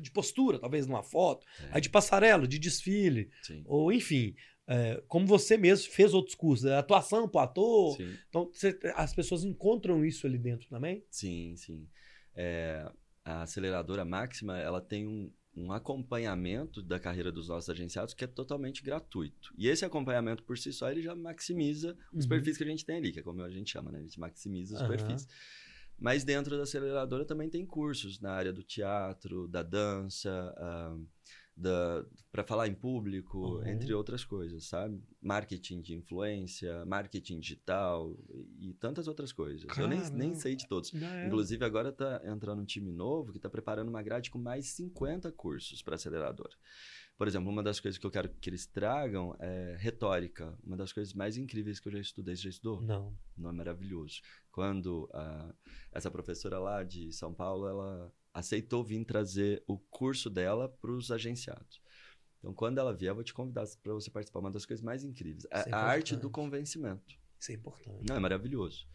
de postura, talvez numa foto, É, aí de passarela, de desfile, sim. ou enfim, é, como você mesmo fez outros cursos, é, atuação para ator. Sim, Então, você- as pessoas encontram isso ali dentro também? sim. sim. É, a aceleradora máxima, ela tem um, um acompanhamento da carreira dos nossos agenciados que é totalmente gratuito. E esse acompanhamento por si só, ele já maximiza os Uhum. perfis que a gente tem ali, que é como a gente chama, né? A gente maximiza os Aham. perfis. Mas dentro da aceleradora também tem cursos na área do teatro, da dança, da para falar em público, Uhum. entre outras coisas, sabe? Marketing de influência, marketing digital e, e tantas outras coisas. Eu nem, nem Caramba. sei de todos. É. Inclusive, agora está entrando um time novo que está preparando uma grade com mais 50 cursos para aceleradora. Por exemplo, uma das coisas que eu quero que eles tragam é retórica. Uma das coisas mais incríveis que eu já estudei. Você já estudou? Não. Não é maravilhoso. Quando ah, essa professora lá de São Paulo, ela aceitou vir trazer o curso dela para os agenciados. Então, quando ela vier, eu vou te convidar para você participar. Uma das coisas mais incríveis. A, Isso é a arte do convencimento. Isso é importante. Não, é maravilhoso.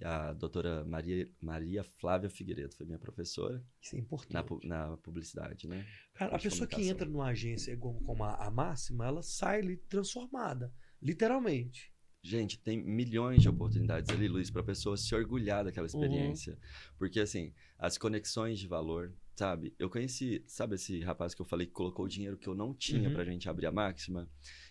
E a doutora Maria, Maria Flávia Figueiredo foi minha professora Isso é importante. na, na publicidade, né? Cara, a pessoa que entra numa agência como, como a, a máxima, ela sai ali transformada. Literalmente. Gente, tem milhões de oportunidades ali, Luiz, para a pessoa se orgulhar daquela Uhum. experiência. Porque, assim, as conexões de valor, sabe? Eu conheci, sabe esse rapaz que eu falei que colocou o dinheiro que eu não tinha Uhum. pra gente abrir a máxima?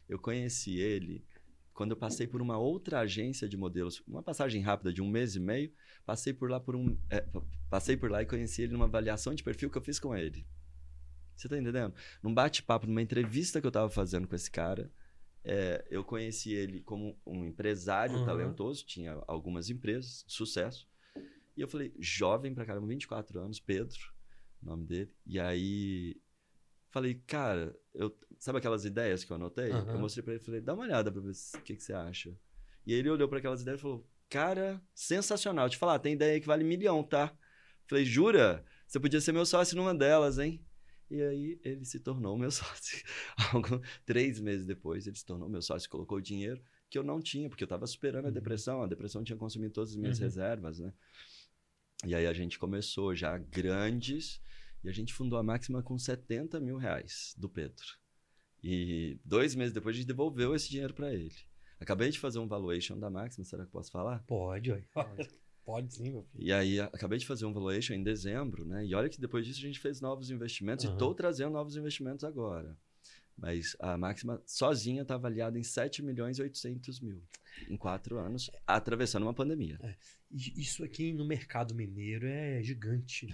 Eu conheci ele quando eu passei por uma outra agência de modelos, uma passagem rápida de um mês e meio, passei por lá por um, é, pa- passei por lá e conheci ele numa avaliação de perfil que eu fiz com ele. Você tá entendendo? Num bate-papo, numa entrevista que eu tava fazendo com esse cara, é, eu conheci ele como um empresário Uhum. talentoso, tinha algumas empresas de sucesso. E eu falei, jovem pra caramba, 24 anos, Pedro, o nome dele. E aí falei, cara, eu, sabe aquelas ideias que eu anotei? Uhum. Eu mostrei pra ele e falei, dá uma olhada pra ver o que, que você acha. E ele olhou pra aquelas ideias e falou, cara, sensacional. Te falar, tem ideia aí que vale milhão, tá? Falei, jura? Você podia ser meu sócio numa delas, hein? E aí ele se tornou meu [LAUGHS] sócio. Três meses depois, ele se tornou meu sócio, colocou o dinheiro que eu não tinha, porque eu estava superando a Uhum. depressão. A depressão tinha consumido todas as minhas Uhum. reservas, né? E aí a gente começou já grandes e a gente fundou a Máxima com 70 mil reais do Pedro. E dois meses depois a gente devolveu esse dinheiro para ele. Acabei de fazer um valuation da Máxima, será que eu posso falar? Pode, ué. Pode sim, meu filho. E aí, acabei de fazer um valuation em dezembro, né? E olha que depois disso a gente fez novos investimentos e Aham. estou trazendo novos investimentos agora. Mas a máxima sozinha está avaliada em 7 milhões e 800 mil em quatro anos, atravessando uma pandemia. E Isso aqui no mercado mineiro é gigante.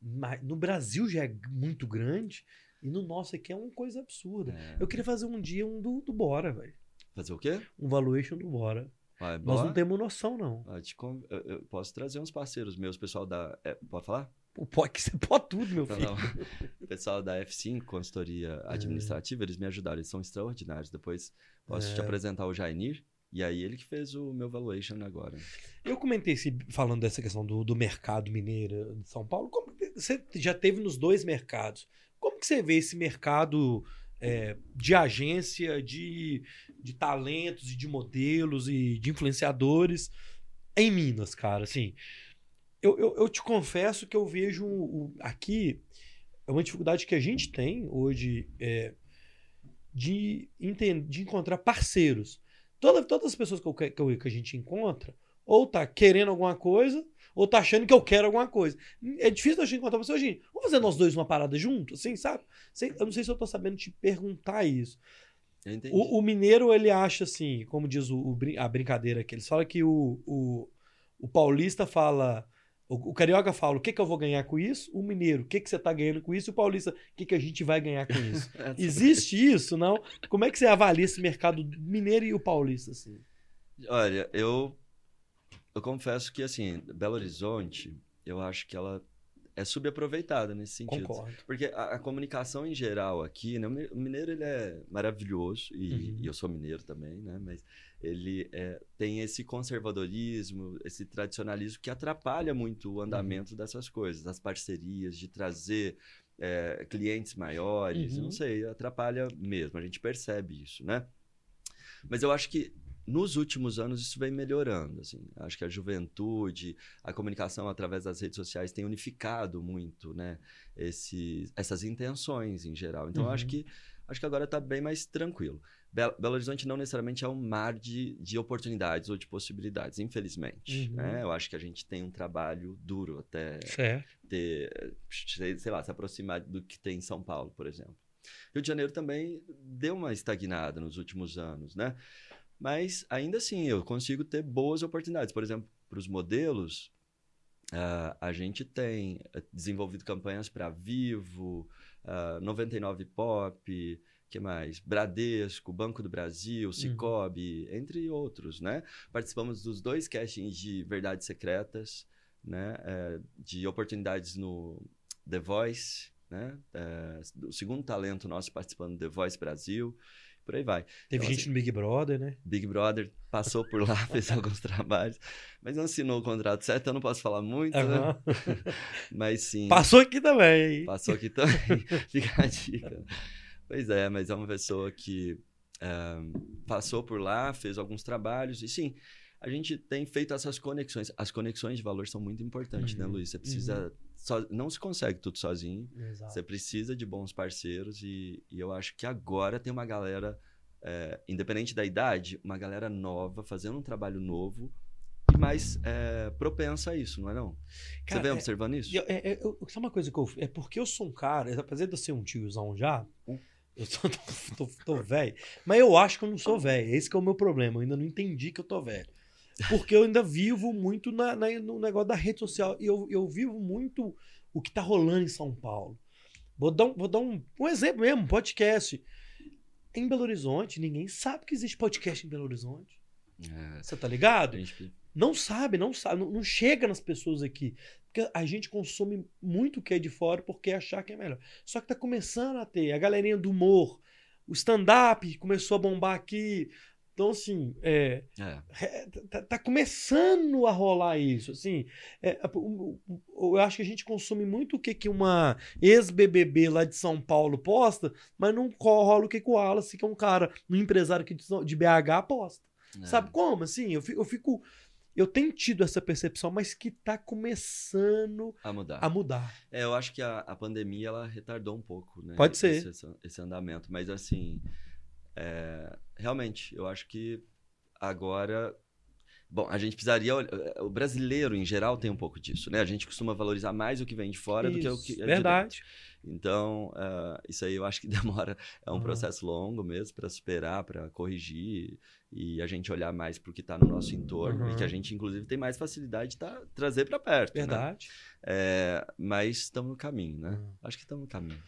Mas No Brasil já é muito grande e no nosso aqui é uma coisa absurda. É. Eu queria fazer um dia um do, do Bora, velho. Fazer o quê? Um valuation do Bora. Vai, Nós não temos noção, não. Ah, te con- eu, eu posso trazer uns parceiros meus, pessoal da. é, pode falar? Pô, Pode, você pode tudo, meu Então, filho. não. O [LAUGHS] pessoal da F5, consultoria administrativa, eles me ajudaram, eles são extraordinários. Depois posso te É. apresentar o Jainir, e aí ele que fez o meu valuation agora. Eu comentei falando dessa questão do, do mercado mineiro de São Paulo. Como você já teve nos dois mercados. Como que você vê esse mercado é, de agência, de, de talentos e de modelos e de influenciadores em Minas, cara? Assim, eu, eu, eu te confesso que eu vejo o- aqui é uma dificuldade que a gente tem hoje é, de, enten- de encontrar parceiros. Toda, todas as pessoas que, eu que eu- que a gente encontra, ou tá querendo alguma coisa, ou tá achando que eu quero alguma coisa. É difícil a gente encontrar pessoa, gente, vamos fazer nós dois uma parada junto, assim, sabe? Sei- Eu não sei se eu tô sabendo te perguntar isso. Eu entendi. O, o mineiro, ele acha assim, como diz o, o a brincadeira que eles falam que o, o, o paulista fala, o, o carioca fala, o que que eu vou ganhar com isso? O mineiro, o que que você tá ganhando com isso? E o paulista, o que que a gente vai ganhar com isso? [LAUGHS] Existe isso, não? Como é que você avalia esse mercado mineiro e o paulista, assim? Olha, eu, eu confesso que, assim, Belo Horizonte, eu acho que ela é subaproveitada nesse sentido. Concordo. Porque a, a comunicação em geral aqui, né? O mi- o mineiro ele é maravilhoso, e, Uhum. e eu sou mineiro também, né? Mas ele é, tem esse conservadorismo, esse tradicionalismo que atrapalha muito o Uhum. andamento dessas coisas, das parcerias, de trazer é, clientes maiores, Uhum. não sei, atrapalha mesmo, a gente percebe isso, né? Mas eu acho que nos últimos anos isso vem melhorando, assim. Acho que a juventude, a comunicação através das redes sociais tem unificado muito, né? Esses, essas intenções em geral. Então, eu acho Uhum. que acho que agora está bem mais tranquilo. Belo, Belo Horizonte não necessariamente é um mar de, de oportunidades ou de possibilidades, infelizmente. Uhum. né? Eu acho que a gente tem um trabalho duro até Certo. ter, sei, sei lá, se aproximar do que tem em São Paulo, por exemplo. Rio de Janeiro também deu uma estagnada nos últimos anos, né? Mas ainda assim, eu consigo ter boas oportunidades. Por exemplo, para os modelos, ah, a gente tem eh, desenvolvido campanhas para Vivo, ah, 99 Pop, que mais? Bradesco, Banco do Brasil, Cicobi, entre outros, né? Participamos dos dois castings de Verdades Secretas, né? eh, de oportunidades no The Voice, né? Eh, o segundo talento nosso participando do The Voice Brasil, por aí vai. Teve Então, gente assim, no Big Brother, né? Big Brother passou por lá, [LAUGHS] fez alguns trabalhos, mas não assinou o contrato certo, eu não posso falar muito, né? Aham. [LAUGHS] Mas sim, Passou aqui também. passou aqui também, [LAUGHS] fica a dica. Pois é, mas é uma pessoa que eh, passou por lá, fez alguns trabalhos, e sim, a gente tem feito essas conexões. As conexões de valor são muito importantes, né, Uhum, Luiz? Você precisa. Só- não se consegue tudo sozinho. Exato. Você precisa de bons parceiros e, e eu acho que agora tem uma galera, é, independente da idade, uma galera nova, fazendo um trabalho novo e mais é, propensa a isso, não é não? Cara, Você vem é- observando isso? Eu- é, é, eu- sabe uma coisa que eu. É porque eu sou um cara, apesar de eu ser um tiozão já, Hum. eu sou, [LAUGHS] tô, tô, tô velho, mas eu acho que eu não sou velho. Esse que é o meu problema. Eu ainda não entendi que eu tô velho. Porque eu ainda vivo muito na, na- no negócio da rede social. E eu, eu vivo muito o que tá rolando em São Paulo. Vou dar um, vou dar um, um exemplo mesmo, podcast. em Belo Horizonte, ninguém sabe que existe podcast em Belo Horizonte. É, Você tá ligado? gente- Não sabe, não sabe, não, não chega nas pessoas aqui. Porque a gente consome muito o que é de fora porque achar que é melhor. Só que tá começando a ter a galerinha do humor, o stand-up começou a bombar aqui. Então, assim, é, é. é, tá, tá começando a rolar isso, assim. É, eu acho que a gente consome muito o que, que uma ex-BBB lá de São Paulo posta, mas não rola o que, que o Wallace, que é um cara, um empresário aqui de, de BH, posta. É. Sabe como? Assim, eu fico, eu fico. Eu tenho tido essa percepção, mas que tá começando A mudar. a mudar. É, eu acho que a, a pandemia ela retardou um pouco, né? Pode ser. Esse- esse andamento. Mas assim, é, realmente, eu acho que agora. Bom, a gente precisaria. O brasileiro, em geral, tem um pouco disso, né? A gente costuma valorizar mais o que vem de fora do que o Isso, que é de Verdade. Então, ah, isso aí eu acho que [LAUGHS] demora. É um Uhum. processo longo mesmo para superar, para corrigir e a gente olhar mais para o que está no nosso entorno e que a Uhum. gente, inclusive, tem mais facilidade de tá, trazer para perto. né? Verdade. É, mas estamos no caminho, né? Uhum. Acho que estamos no caminho.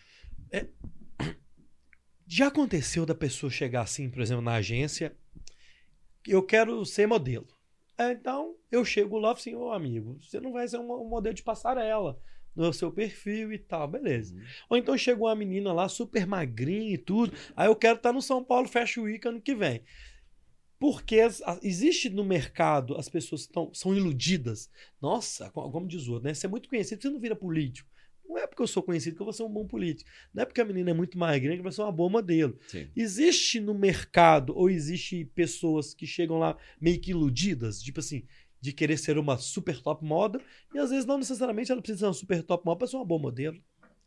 Já aconteceu da pessoa chegar assim, por exemplo, na agência, eu quero ser modelo. É, Então, eu chego lá e falo assim, ô amigo, você não vai ser um, modelo de passarela no seu perfil e tal, beleza. Ou então chegou uma menina lá super magrinha e tudo, aí eu quero estar no São Paulo Fashion Week ano que vem. Porque as- a- existe no mercado, as pessoas tão, são iludidas. Nossa, co- como diz o outro, né? Você é muito conhecido, você não vira político. Não é porque eu sou conhecido que eu vou ser um bom político. Não é porque a menina é muito magrinha que vai ser uma boa modelo. Sim. Existe no mercado, ou existe pessoas que chegam lá meio que iludidas, tipo assim, de querer ser uma super top moda, e às vezes não necessariamente ela precisa ser uma super top moda para ser uma boa modelo.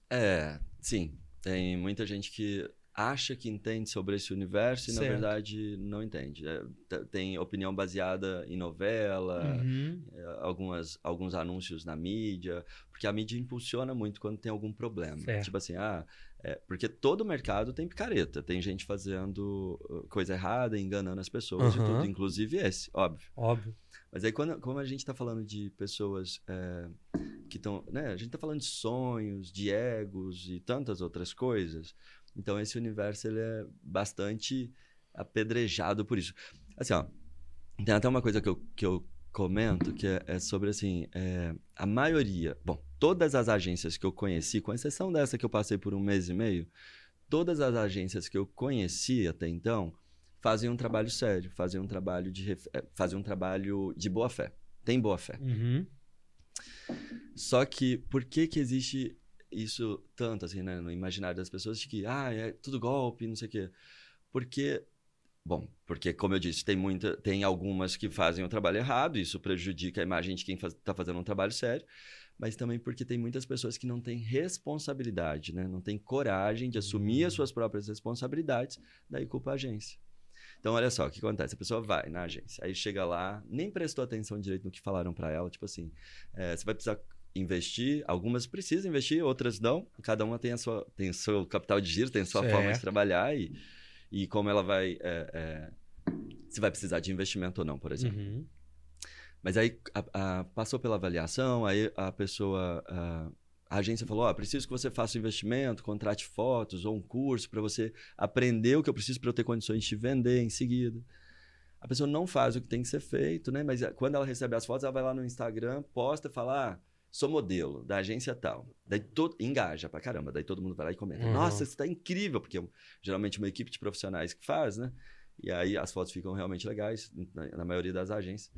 É, sim. Tem muita gente que acha que entende sobre esse universo e, na Certo. verdade, não entende. É, tem opinião baseada em novela, Uhum. é, algumas, alguns anúncios na mídia, porque a mídia impulsiona muito quando tem algum problema. Certo. Tipo assim, ah, é, porque todo mercado tem picareta, tem gente fazendo uh, coisa errada, enganando as pessoas e Aham. tudo, inclusive esse, óbvio. Óbvio. Mas aí, quando, como a gente está falando de pessoas é, que estão. Né, a gente está falando de sonhos, de egos e tantas outras coisas. Então, esse universo ele é bastante apedrejado por isso. Assim, ó, tem até uma coisa que eu, que eu comento que é, é sobre assim: é, a maioria. Bom, todas as agências que eu conheci, com exceção dessa que eu passei por um mês e meio, todas as agências que eu conheci até então fazem um trabalho sério, fazem um trabalho de eh, fazem um trabalho de boa fé. Tem boa fé. Uhum. Só que por que que existe isso tanto assim, né, no imaginário das pessoas de que ah, é tudo golpe, não sei o quê? Porque bom, porque como eu disse, tem muita, tem algumas que fazem o trabalho errado, isso prejudica a imagem de quem está fazendo um trabalho sério, mas também porque tem muitas pessoas que não têm responsabilidade, né? Não têm coragem de assumir as suas próprias responsabilidades, daí culpa a agência. Então, olha só, o que acontece? A pessoa vai na agência, aí chega lá, nem prestou atenção direito no que falaram para ela, tipo assim, é, você vai precisar investir, algumas precisam investir, outras não, cada uma tem a sua, tem o seu capital de giro, tem a sua Certo. forma de trabalhar e, e como ela vai, é, é, se vai precisar de investimento ou não, por exemplo. Uhum. Mas aí a- a- passou pela avaliação, aí a pessoa, a, a agência falou: Ó, preciso que você faça um investimento, contrate fotos ou um curso para você aprender o que eu preciso para eu ter condições de te vender em seguida. A pessoa não faz o que tem que ser feito, né? Mas eh, quando ela recebe as fotos, ela vai lá no Instagram, posta, fala: ah, sou modelo da agência tal. Daí todo engaja pra caramba. Daí todo mundo vai lá e comenta: Uhum. Nossa, isso tá incrível, porque é geralmente uma equipe de profissionais que faz, né? E aí as fotos ficam realmente legais, na, na maioria das agências.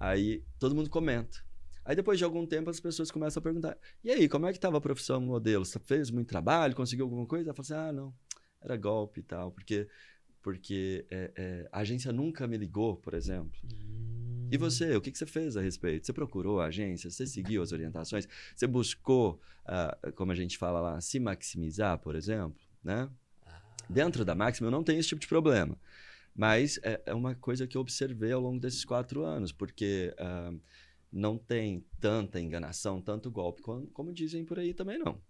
Aí todo mundo comenta. Aí depois de algum tempo as pessoas começam a perguntar: e aí, como é que estava a profissão modelo? Você fez muito trabalho, conseguiu alguma coisa? Ela fala assim: ah, não, era golpe e tal, porque, porque é, é, a agência nunca me ligou, por exemplo. Hum. E você, o que, que você fez a respeito? Você procurou a agência? Você seguiu as orientações? Você buscou, ah, como a gente fala lá, se maximizar, por exemplo? Né? Dentro da Máxima eu não tenho esse tipo de problema. Mas é, é uma coisa que eu observei ao longo desses quatro anos, porque ah, não tem tanta enganação, tanto golpe, como, como dizem por aí também não.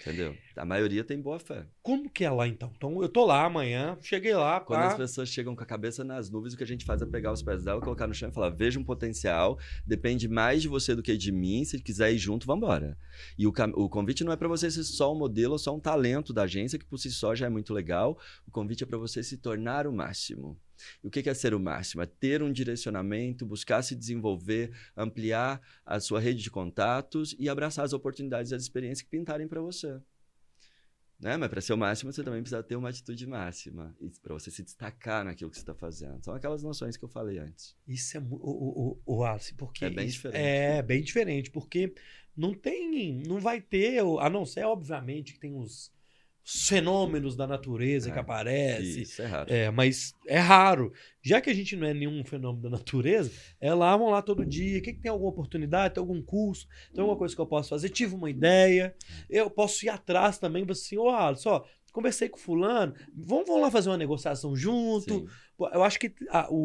Entendeu? A maioria tem boa fé. Como que é lá então? Então eu tô lá amanhã, cheguei lá, Quando pá. as pessoas chegam com a cabeça nas nuvens, o que a gente faz é pegar os pés dela, colocar no chão e falar: veja um potencial, depende mais de você do que de mim. Se quiser ir junto, vambora. E o, o convite não é para você ser só um modelo ou só um talento da agência, que por si só já é muito legal. O convite é para você se tornar o máximo. E o que é ser o máximo? É ter um direcionamento, buscar se desenvolver, ampliar a sua rede de contatos e abraçar as oportunidades e as experiências que pintarem para você. Né? Mas para ser o máximo, você também precisa ter uma atitude máxima. Para você se destacar naquilo que você está fazendo. São aquelas noções que eu falei antes. Isso é o, o, o, o Alice, porque É bem diferente. É bem diferente, porque não tem, não vai ter, a não ser obviamente que tem os, os fenômenos da natureza É, que aparecem. Isso é raro. É, mas é raro. Já que a gente não é nenhum fenômeno da natureza, é lá, vão lá todo dia. O que, que tem alguma oportunidade? Tem algum curso? Tem alguma coisa que eu posso fazer? Tive uma ideia. Eu posso ir atrás também. Assim, ô, Alisson, ó, conversei com fulano. Vamos, vamos lá fazer uma negociação junto. Sim. Eu acho que a- o,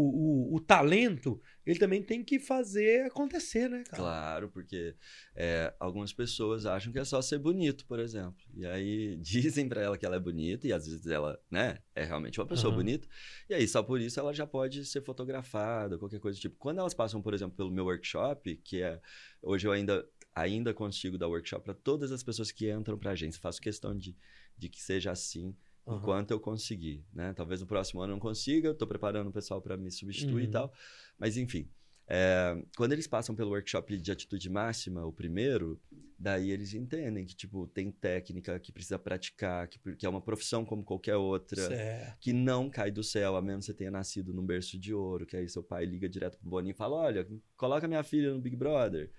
o, o talento, ele também tem que fazer acontecer, né, cara? Claro, porque é, algumas pessoas acham que é só ser bonito, por exemplo. E aí [LAUGHS] dizem pra ela que ela é bonita, e às vezes ela né, é realmente uma pessoa Aham. bonita. E aí, só por isso, ela já pode ser fotografada, qualquer coisa do tipo. Quando elas passam, por exemplo, pelo meu workshop, que é. Hoje eu ainda, ainda consigo dar workshop para todas as pessoas que entram pra agência. Faço questão de, de que seja assim. Aham. enquanto eu conseguir, né? Talvez no próximo ano eu não consiga, eu tô preparando o pessoal para me substituir Uhum. e tal. Mas enfim, é, quando eles passam pelo workshop de atitude máxima, o primeiro, daí eles entendem que tipo tem técnica que precisa praticar, que, que é uma profissão como qualquer outra. Certo. Que não cai do céu, a menos que você tenha nascido num berço de ouro, que aí seu pai liga direto pro Boninho e fala: Olha, coloca minha filha no Big Brother.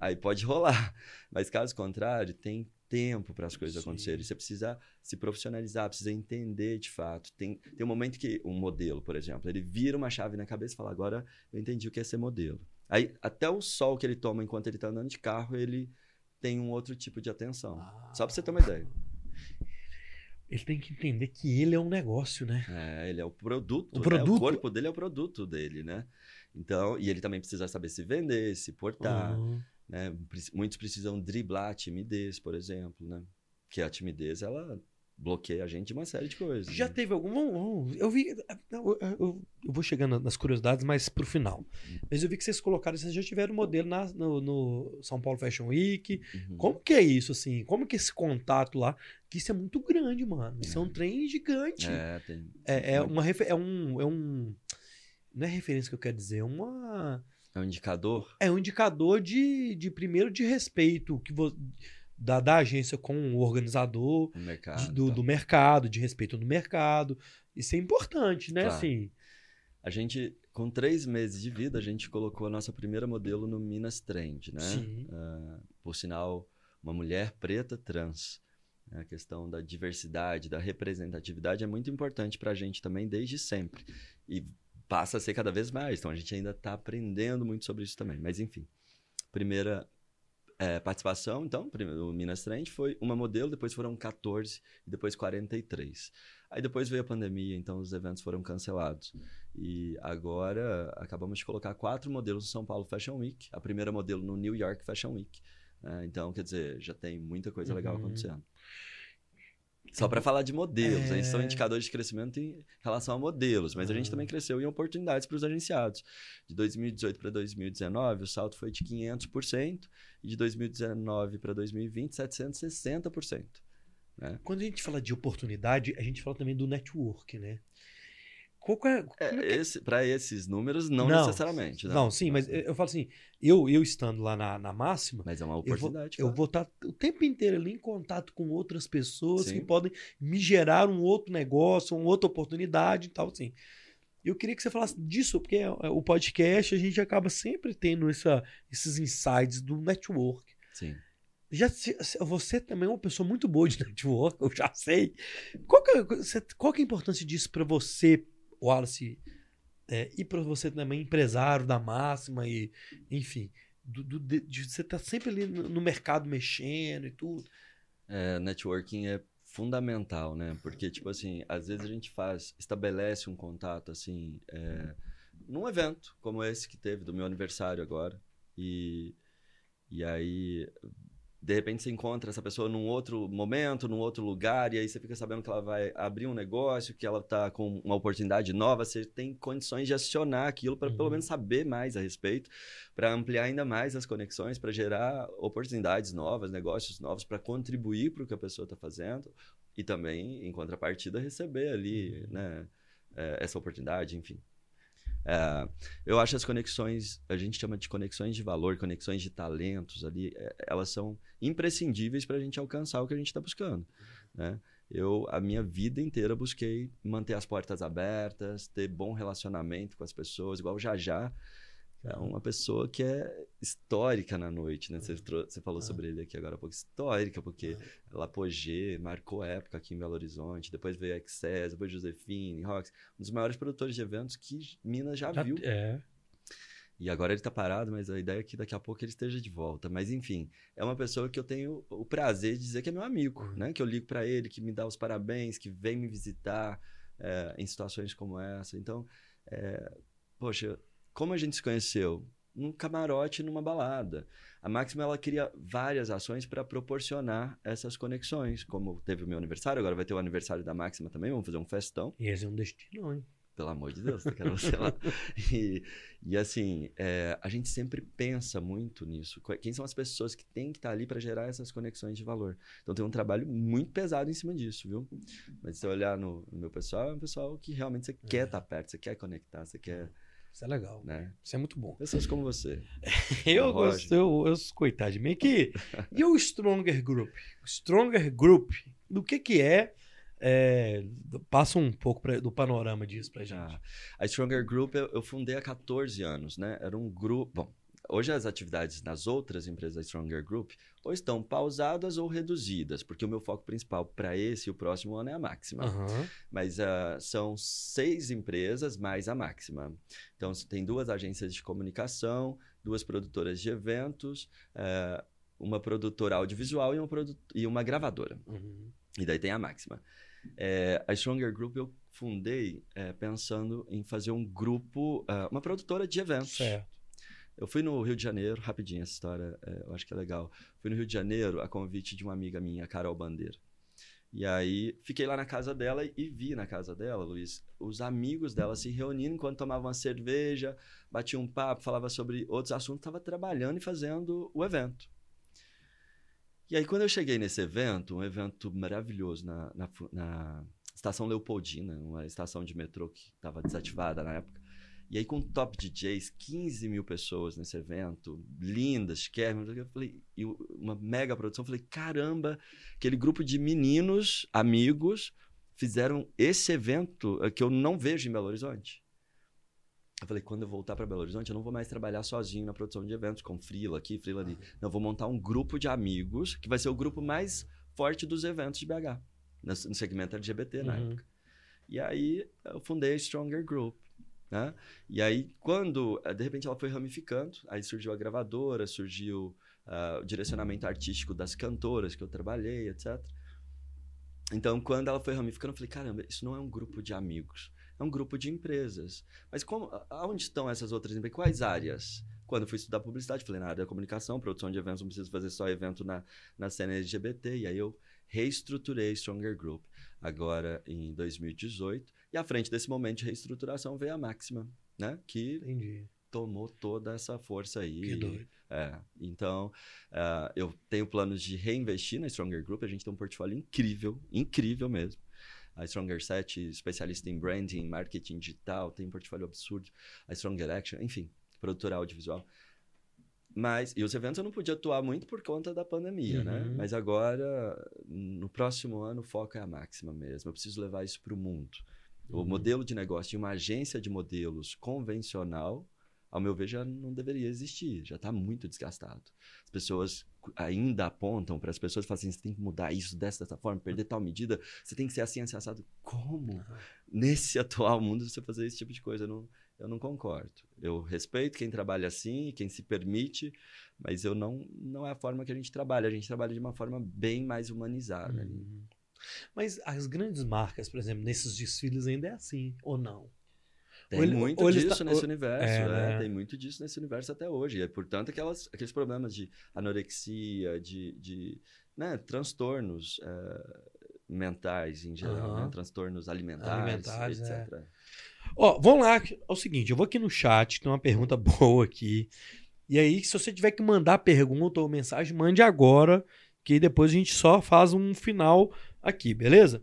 Aí pode [LAUGHS] rolar. Mas caso contrário, tem tempo para as coisas Sim. acontecerem. Você precisa se profissionalizar, precisa entender de fato. Tem, tem um momento que um modelo, por exemplo, ele vira uma chave na cabeça e fala: Agora eu entendi o que é ser modelo. Aí até o sol que ele toma enquanto ele tá andando de carro, ele tem um outro tipo de atenção. Só para você ter uma ideia. Ele tem que entender que ele é um negócio, né? É, ele é o produto. O né? produto. O corpo dele é o produto dele, né? Então, e ele também precisa saber se vender, se portar, Uhum. Né? Muitos precisam driblar a timidez, por exemplo, né? Que a timidez, ela bloqueia a gente de uma série de coisas. Já né? teve algum. Eu vi. Eu, eu- eu vou chegando nas curiosidades, mas pro final. Mas eu vi que vocês colocaram, vocês já tiveram modelo na- no, no São Paulo Fashion Week. Uhum. Como que é isso, assim? Como que esse contato lá? Que isso é muito grande, mano. Isso é um trem gigante. É, tem. É, é uma é um, é um. Não é referência que eu quero dizer, é uma. É um indicador. É um indicador de, de primeiro de respeito que vo- da, da agência com o organizador, no de- mercado. do, tá? do mercado, de respeito do mercado. Isso é importante, né? Claro. Assim. A gente, com três meses de vida, a gente colocou a nossa primeira modelo no Minas Trend, né? Sim. Ah, por sinal, uma mulher preta trans. A questão da diversidade, da representatividade é muito importante para a gente também desde sempre. E passa a ser cada vez mais. Então a gente ainda está aprendendo muito sobre isso também. Mas enfim, primeira eh, participação, então, primeiro, o Minas Trend foi uma modelo, depois foram 14 e depois 43. Aí depois veio a pandemia, então os eventos foram cancelados. E agora acabamos de colocar quatro modelos no São Paulo Fashion Week, a primeira modelo no New York Fashion Week. né? então, quer dizer, já tem muita coisa legal Uhum. acontecendo. Só para falar de modelos, É. são indicadores de crescimento em relação a modelos, mas a gente Ah. também cresceu em oportunidades para os agenciados. De 2018 para 2019, o salto foi de 500%, e de 2019 para 2020, 760%. Quando a gente fala de oportunidade, a gente fala também do network, né? Qual é, é que- Esse, para esses números, não, Não. necessariamente. Não, sim, mas eu eu falo assim, eu, eu estando lá na, na máxima, Mas é uma eu vou, oportunidade. eu vou estar o tempo inteiro ali em contato com outras pessoas Sim. que podem me gerar um outro negócio, uma outra oportunidade e tal, assim. Eu queria que você falasse disso, porque é- é o podcast a gente acaba sempre tendo essa, esses insights do network. Sim. Já, você também é uma pessoa muito boa de [LAUGHS] network, eu já sei. Qual que é, qual que é a importância disso para você, Wallace, é, e para você também, empresário da máxima, e enfim, do, do- de, de você estar sempre ali no, no mercado mexendo e tudo. É, networking é fundamental, né? Porque, tipo assim, às vezes a gente faz, estabelece um contato, assim, é, num evento como esse que teve do meu aniversário agora. E, e aí de repente você encontra essa pessoa num outro momento, num outro lugar, e aí você fica sabendo que ela vai abrir um negócio, que ela está com uma oportunidade nova, você tem condições de acionar aquilo para Uhum. pelo menos saber mais a respeito, para ampliar ainda mais as conexões, para gerar oportunidades novas, negócios novos, para contribuir para o que a pessoa está fazendo e também, em contrapartida, receber ali Uhum. né, é, essa oportunidade, enfim. É, eu acho as conexões, a gente chama de conexões de valor, conexões de talentos ali, é, elas são imprescindíveis para a gente alcançar o que a gente está buscando. Né? Eu, a minha vida inteira, busquei manter as portas abertas, ter bom relacionamento com as pessoas, igual o Jajá. É uma pessoa que é histórica na noite, né? Você, trou- você falou Ah. sobre ele aqui agora há pouco. Histórica, porque ela Apogê, marcou época aqui em Belo Horizonte. Depois veio Excess, depois Josefine, Rox. Um dos maiores produtores de eventos que Minas já, Já- viu. É. E agora ele tá parado, mas a ideia é que daqui a pouco ele esteja de volta. Mas enfim, é uma pessoa que eu tenho o prazer de dizer que é meu amigo, Uhum. né? Que eu ligo pra ele, que me dá os parabéns, que vem me visitar é, em situações como essa. Então, é, poxa, como a gente se conheceu? Num camarote, numa balada. A Máxima, ela cria várias ações para proporcionar essas conexões. Como teve o meu aniversário, agora vai ter o aniversário da Máxima também, vamos fazer um festão E esse é um destino, hein? pelo amor de Deus, eu quero você lá. E, e assim, é, a gente sempre pensa muito nisso. Qu- Quem são as pessoas que têm que estar ali para gerar essas conexões de valor? Então tem um trabalho muito pesado em cima disso, viu? Mas se você olhar no, no meu pessoal, é um pessoal que realmente você quer estar perto, você quer conectar, você quer, Isso é legal. né? Isso é muito bom. Pessoas como você. [LAUGHS] Eu gosto, eu, eu coitado de mim. Que, e o Stronger Group? O Stronger Group, do que que é? É, passa um pouco pra- do panorama disso pra gente. Ah, a Stronger Group eu, eu fundei há 14 anos, né? Era um grupo. Bom, hoje as atividades nas outras empresas da Stronger Group ou estão pausadas ou reduzidas, porque o meu foco principal para esse e o próximo ano é a máxima. Aham. Mas ah, são seis empresas mais a máxima. Então tem duas agências de comunicação, duas produtoras de eventos, eh, uma produtora audiovisual e uma, produ- e uma gravadora. Uhum. E daí tem a máxima. É, a Stronger Group eu fundei é, pensando em fazer um grupo, ah, uma produtora de eventos. Certo. Eu fui no Rio de Janeiro, rapidinho essa história, é, eu acho que é legal. Fui no Rio de Janeiro a convite de uma amiga minha, Carol Bandeira. E aí fiquei lá na casa dela e vi na casa dela, Luiz, os amigos dela se reunindo enquanto tomavam uma cerveja, batiam um papo, falava sobre outros assuntos, estava trabalhando e fazendo o evento. E aí, quando eu cheguei nesse evento, um evento maravilhoso na, na, na estação Leopoldina, uma estação de metrô que estava desativada na época. E aí, com top DJs, 15 mil pessoas nesse evento, lindas, chiquérrimas, eu falei, e uma mega produção. Eu falei, caramba, aquele grupo de meninos, amigos, fizeram esse evento eh, que eu não vejo em Belo Horizonte. Eu falei, quando eu voltar para Belo Horizonte, eu não vou mais trabalhar sozinho na produção de eventos, com frila aqui, frila ali. Não, eu vou montar um grupo de amigos, que vai ser o grupo mais forte dos eventos de BH, no no segmento LGBT na Uhum. época. E aí, eu fundei a Stronger Group. Né? E aí, quando, eh, de repente, ela foi ramificando, aí surgiu a gravadora, surgiu ah, o direcionamento artístico das cantoras que eu trabalhei, etc. Então, quando ela foi ramificando, eu falei, caramba, isso não é um grupo de amigos, é um grupo de empresas. Mas como, estão essas outras empresas? Quais áreas? Quando eu fui estudar publicidade, falei, na área da comunicação, produção de eventos, não preciso fazer só evento na, na cena LGBT. E aí eu reestruturei Stronger Group, agora em 2018. E à frente desse momento de reestruturação veio a Máxima, né? Que Entendi. tomou toda essa força aí. Que doido. É, então, ah, eu tenho planos de reinvestir na Stronger Group. A gente tem um portfólio incrível, incrível mesmo. A Stronger 7, especialista em branding, marketing digital, tem um portfólio absurdo. A Stronger Action, enfim, produtora audiovisual. Mas, e os eventos eu não podia atuar muito por conta da pandemia, né? Uhum. Mas agora, no próximo ano, o foco é a máxima mesmo. Eu preciso levar isso para o mundo. O modelo de negócio de uma agência de modelos convencional, ao meu ver, já não deveria existir. Já está muito desgastado. As pessoas ainda apontam para as pessoas e falam assim: você tem que mudar isso dessa, dessa forma, perder tal medida, você tem que ser assim, assim, assado. Como? Nesse [LAUGHS] atual mundo, você fazer esse tipo de coisa? Eu não, eu não concordo. Eu respeito quem trabalha assim, quem se permite, mas eu não, não é a forma que a gente trabalha. A gente trabalha de uma forma bem mais humanizada. Uhum. Mas as grandes marcas, por exemplo, nesses desfiles ainda é assim, ou não? Tem Ou ele- muito disso está- nesse ou- universo, É, é, né? tem muito disso nesse universo até hoje. E, portanto, aquelas, aqueles problemas de anorexia, de, de né, transtornos eh, mentais em geral, Aham. né, transtornos alimentares, Alimentares, é. etc. Ó, vamos lá. É o seguinte, eu vou aqui no chat, tem uma pergunta [LAUGHS] boa aqui. E aí, se você tiver que mandar pergunta ou mensagem, mande agora, que depois a gente só faz um final aqui, beleza?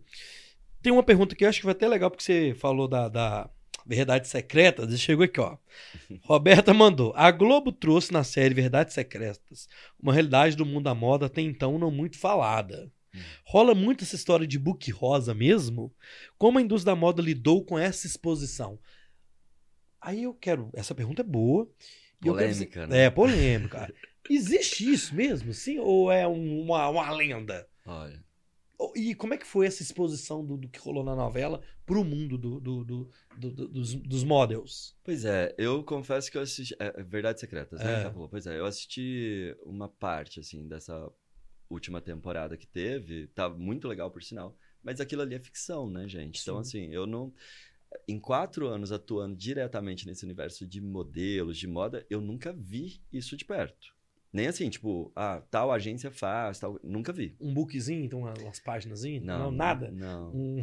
Tem uma pergunta que eu acho que vai até legal, porque você falou da, da Verdades Secretas, e chegou aqui, ó. [LAUGHS] Roberta mandou. A Globo trouxe na série Verdades Secretas uma realidade do mundo da moda até então não muito falada. Hum. Rola muito essa história de book rosa mesmo? Como a indústria da moda lidou com essa exposição? Aí eu quero. Essa pergunta é boa. Quero Polêmica, né? É, polêmica. [LAUGHS] Existe isso mesmo, sim? Ou é um- uma, uma lenda? Olha, E como é que foi essa exposição do, do que rolou na novela pro mundo do, do- do- do- do- dos, dos models? Pois é, eu confesso que eu assisti. É, é Verdades Secretas, né? É. Pois é, eu assisti uma parte, assim, dessa última temporada que teve. Tá muito legal, por sinal. Mas aquilo ali é ficção, né, gente? Então, Sim. assim, eu não. Em quatro anos atuando diretamente nesse universo de modelos, de moda, eu nunca vi isso de perto. Nem assim, tipo, ah, tal agência faz, tal. Nunca vi. Um bookzinho, então uma- umas páginas? Não, Não, nada? Não, Um,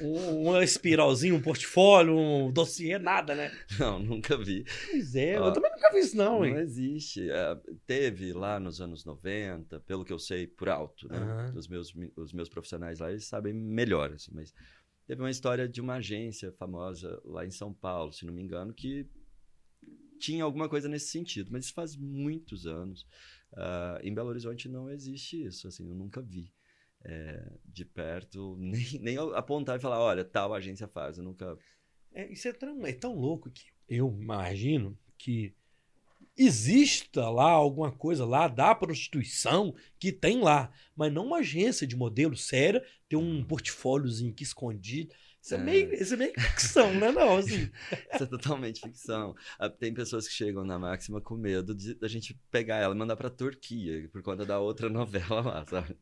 um, uma espiralzinho, um portfólio, um dossiê, nada, né? [LAUGHS] não, nunca vi. Pois é, Ó, eu também nunca vi isso, não, Não hein? existe. É, teve lá nos anos 90, pelo que eu sei por alto, né? Aham. Os, meus, os meus profissionais lá, eles sabem melhor, assim, mas teve uma história de uma agência famosa lá em São Paulo, se não me engano, que tinha alguma coisa nesse sentido, mas isso faz muitos anos. Ah, em Belo Horizonte não existe isso, assim, eu nunca vi. é, de perto, [LAUGHS] nem, nem apontar e falar, olha, tal agência faz, eu nunca... É, isso é tão, é tão louco que eu imagino que exista lá alguma coisa lá da prostituição que tem lá, mas não uma agência de modelo séria ter um portfóliozinho aqui escondido. Isso é, É. meio, isso é meio ficção, né? Não, assim. [LAUGHS] Isso é totalmente ficção. Ah, Tem pessoas que chegam na Máxima com medo de a gente pegar ela e mandar pra Turquia, por conta da outra [LAUGHS] novela lá, sabe?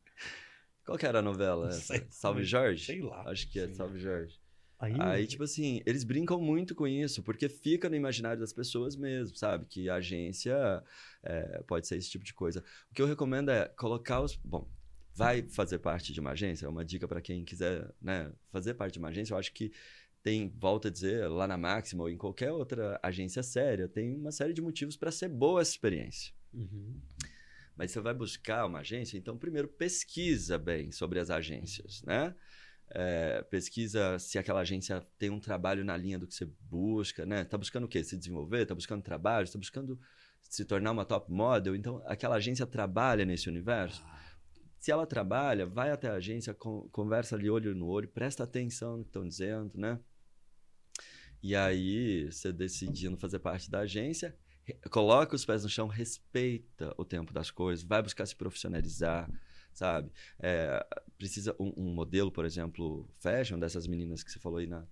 Qual que era a novela? Essa? Salve Jorge? Sei lá. Acho que é Salve Jorge. Aí, Aí, tipo assim, eles brincam muito com isso, porque fica no imaginário das pessoas mesmo, sabe? Que a agência é, pode ser esse tipo de coisa. O que eu recomendo é colocar os. Bom, vai fazer parte de uma agência, é uma dica para quem quiser né, fazer parte de uma agência. Eu acho que tem, volta a dizer, lá na Máxima ou em qualquer outra agência séria, tem uma série de motivos para ser boa essa experiência. Uhum. Mas você vai buscar uma agência, então primeiro pesquisa bem sobre as agências, né? É, pesquisa se aquela agência tem um trabalho na linha do que você busca, né? Tá buscando o quê? Se desenvolver? Tá buscando trabalho? Tá buscando se tornar uma top model? Então, aquela agência trabalha nesse universo? Se ela trabalha, vai até a agência, con- conversa ali olho no olho, presta atenção no que estão dizendo, né? E aí, você decidindo fazer parte da agência, coloca os pés no chão, respeita o tempo das coisas, vai buscar se profissionalizar, sabe? É, precisa um, um modelo, por exemplo, fashion, dessas meninas que você falou aí na,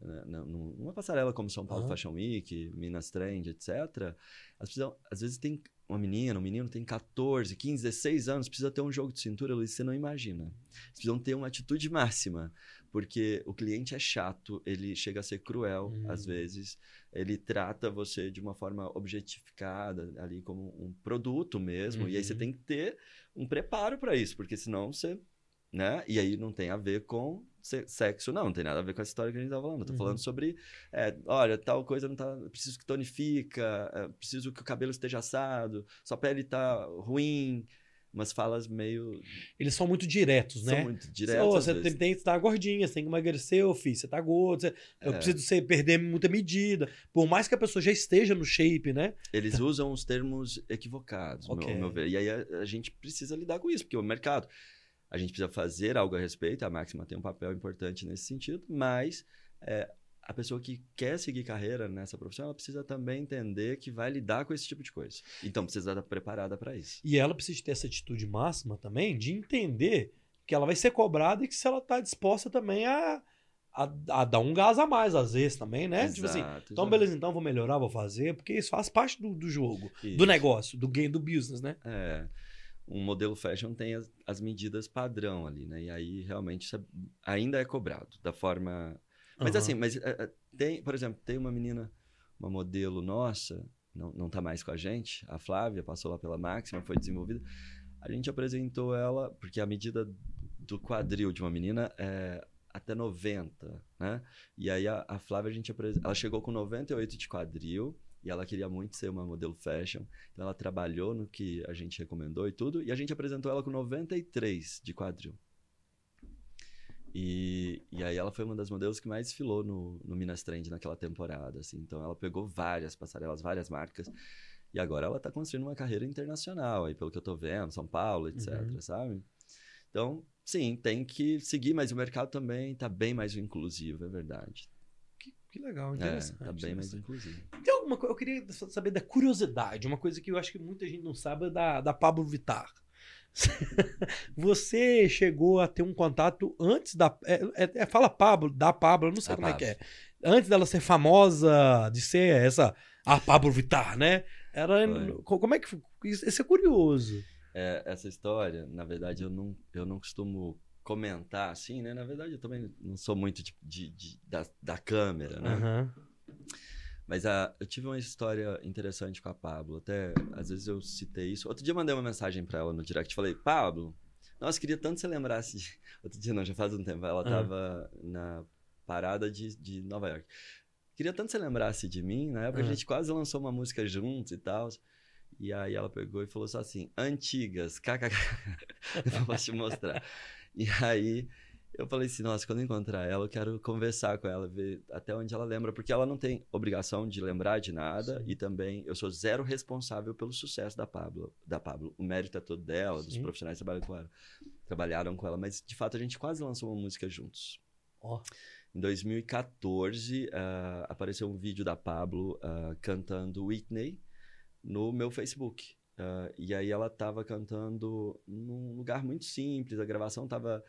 na- na- numa passarela como São Paulo Aham. Fashion Week, Minas Trend, etc. Elas precisam, às vezes tem uma menina, um menino tem 14, 15, 16 anos, precisa ter um jogo de cintura, Luiz, você não imagina. Eles precisam ter uma atitude máxima, porque o cliente é chato, ele chega a ser cruel, Hum. às vezes, ele trata você de uma forma objetificada, ali como um produto mesmo, e aí você Uhum. tem que ter um preparo para isso, porque senão você, né? E aí não tem a ver com se- sexo, não, não tem nada a ver com essa história que a gente tava falando. Eu tô Uhum. falando sobre, é, olha, tal coisa não tá, preciso que tonifica, é, preciso que o cabelo esteja assado, sua pele tá ruim, umas falas meio, Eles são muito diretos, são né? muito Ô, diretas. você tem, tem que estar gordinha, você tem que emagrecer, ô filho, você tá gordo, você- eu É. preciso você perder muita medida. Por mais que a pessoa já esteja no shape, né? Eles usam os termos equivocados, ao meu- meu ver. E aí a, a gente precisa lidar com isso, porque o mercado. A gente precisa fazer algo a respeito, a Máxima tem um papel importante nesse sentido, mas é, a pessoa que quer seguir carreira nessa profissão, ela precisa também entender que vai lidar com esse tipo de coisa. Então precisa estar preparada para isso. E ela precisa ter essa atitude máxima também de entender que ela vai ser cobrada e que se ela tá disposta também a, a, a dar um gás a mais, às vezes, também, né? tipo assim, Exato, então exato. beleza, então vou melhorar, vou fazer, porque isso faz parte do, do jogo, do Isso. negócio, do game, do business, né? É, um modelo fashion tem as, as medidas padrão ali, né? E aí realmente isso é- ainda é cobrado da forma. Mas Aham. assim, mas é, tem, por exemplo, tem uma menina, uma modelo nossa, não, não tá mais com a gente, a Flávia, passou lá pela Máxima, foi desenvolvida. A gente apresentou ela, porque a medida do quadril de uma menina é até 90, né? E aí a, a Flávia, a gente apres... ela chegou com 98 de quadril e ela queria muito ser uma modelo fashion. Então ela trabalhou no que a gente recomendou e tudo, e a gente apresentou ela com 93 de quadril. E, e aí ela foi uma das modelos que mais desfilou no, no Minas Trend naquela temporada, assim. Então ela pegou várias passarelas, várias marcas. E agora ela está construindo uma carreira internacional, aí pelo que eu estou vendo, São Paulo, etc, uhum. sabe? Então, sim, tem que seguir, mas o mercado também está bem mais inclusivo, é verdade. Que, legal, interessante. É, tá bem mais inclusivo. Tem alguma coisa, eu queria saber da curiosidade, uma coisa que eu acho que muita gente não sabe é da, da Pablo Vittar. [LAUGHS] Você chegou a ter um contato antes da. É, é, é fala Pablo, da Pablo, eu não sei a como Pablo. é que é. Antes dela ser famosa, de ser essa. A Pablo Vittar, né? Era. Foi. Como é que. Isso é curioso. É, essa história, na verdade, eu não, eu não costumo comentar assim, né? Na verdade, eu também não sou muito de, de, de da, da câmera, né? Uhum. Mas uh, eu tive uma história interessante com a Pablo. Até, às vezes eu citei isso. Outro dia eu mandei uma mensagem para ela no direct. Falei, Pablo, nossa, queria tanto que você lembrasse. De... [LAUGHS] Outro dia não, já faz um tempo. Ela uhum. tava na parada de, de Nova York. Queria tanto que você lembrasse de mim. Na época uhum. a gente quase lançou uma música juntos e tal. E aí ela pegou e falou só assim, antigas, kkk. [LAUGHS] vou te mostrar. [LAUGHS] E aí eu falei assim, nossa, quando eu encontrar ela, eu quero conversar com ela, ver até onde ela lembra, porque ela não tem obrigação de lembrar de nada Sim. e também eu sou zero responsável pelo sucesso da Pablo, da Pablo. O mérito é todo dela, Sim. dos profissionais que trabalham com ela, trabalharam com ela, mas de fato a gente quase lançou uma música juntos. Oh. Em 2014, uh, ah, apareceu um vídeo da Pablo uh, cantando Whitney no meu Facebook. Uh, e aí ela estava cantando num lugar muito simples, a gravação estava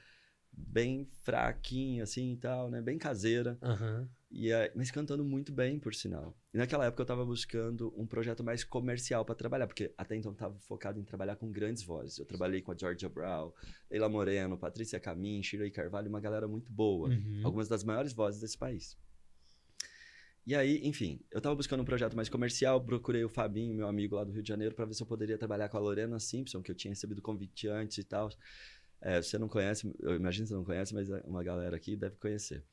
bem fraquinha, assim e tal, né? Bem caseira. Uhum. E, mas cantando muito bem, por sinal. E naquela época eu tava buscando um projeto mais comercial para trabalhar, porque até então eu tava focado em trabalhar com grandes vozes. Eu trabalhei com a Georgia Brown, Leila Moreno, Patrícia Camin, Shirley Carvalho, uma galera muito boa. Uhum. Algumas das maiores vozes desse país. E aí, enfim, eu tava buscando um projeto mais comercial, procurei o Fabinho, meu amigo lá do Rio de Janeiro, para ver se eu poderia trabalhar com a Lorena Simpson, que eu tinha recebido convite antes e tal. É, você não conhece, eu imagino que você não conhece, mas uma galera aqui deve conhecer.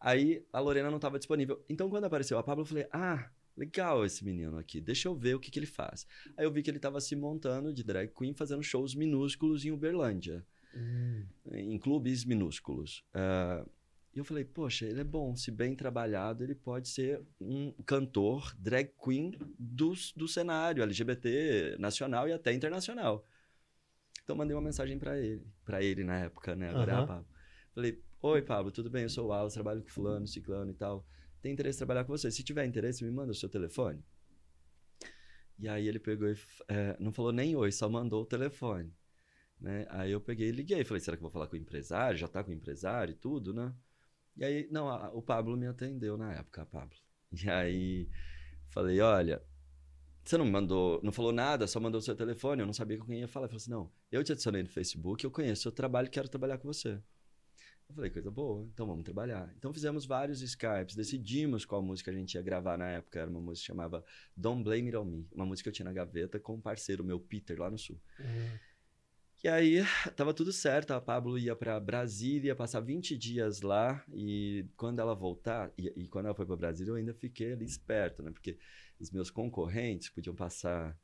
Aí a Lorena não estava disponível. Então, quando apareceu a Pablo, eu falei: Ah, legal esse menino aqui, deixa eu ver o que, que ele faz. Aí eu vi que ele estava se montando de drag queen, fazendo shows minúsculos em Uberlândia, hum. em clubes minúsculos. Uh, e eu falei: Poxa, ele é bom, se bem trabalhado, ele pode ser um cantor drag queen do, do cenário LGBT nacional e até internacional. Então mandei uma mensagem para ele, para ele na época, né? Agora uhum. é a Pablo. Falei: "Oi, Pablo, tudo bem? Eu sou o Wallace, trabalho com fulano, ciclano e tal. Tem interesse em trabalhar com você? Se tiver interesse, me manda o seu telefone." E aí ele pegou e é, não falou nem oi, só mandou o telefone. Né? Aí eu peguei e liguei. Falei, será que eu vou falar com o empresário? Já tá com o empresário e tudo, né? E aí, não, a, o Pablo me atendeu na época, Pablo. E aí falei, olha, você não mandou, não falou nada, só mandou o seu telefone, eu não sabia com quem ia falar. Eu falei assim, não, eu te adicionei no Facebook, eu conheço seu trabalho, quero trabalhar com você. Eu falei, coisa boa, então vamos trabalhar. Então fizemos vários Skypes, decidimos qual música a gente ia gravar na época. Era uma música que chamava Don't Blame It On Me, uma música que eu tinha na gaveta com um parceiro meu, Peter, lá no Sul. Uhum. E aí, [SIGHS] tava tudo certo, a Pablo ia para Brasília, passar 20 dias lá, e quando ela voltar, e, e quando ela foi para Brasília, eu ainda fiquei ali esperto, né? Porque os meus concorrentes podiam passar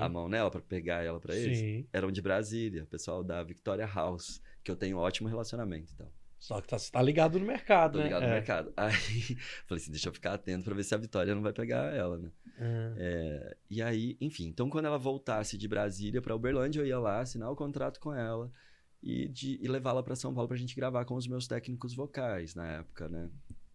a, a, mão nela para pegar ela para eles, Sim. eram de Brasília, pessoal da Victoria House, que eu tenho um ótimo relacionamento então. Só que tá, você tá ligado no mercado, Tô né? ligado é. no mercado. [LAUGHS] Aí falei assim, deixa eu ficar atento para ver se a Vitória não vai pegar ela, né? Uhum. É, e aí, enfim, então quando ela voltasse de Brasília para Uberlândia, eu ia lá assinar o contrato com ela e, e levá-la para São Paulo pra gente gravar com os meus técnicos vocais na época, né?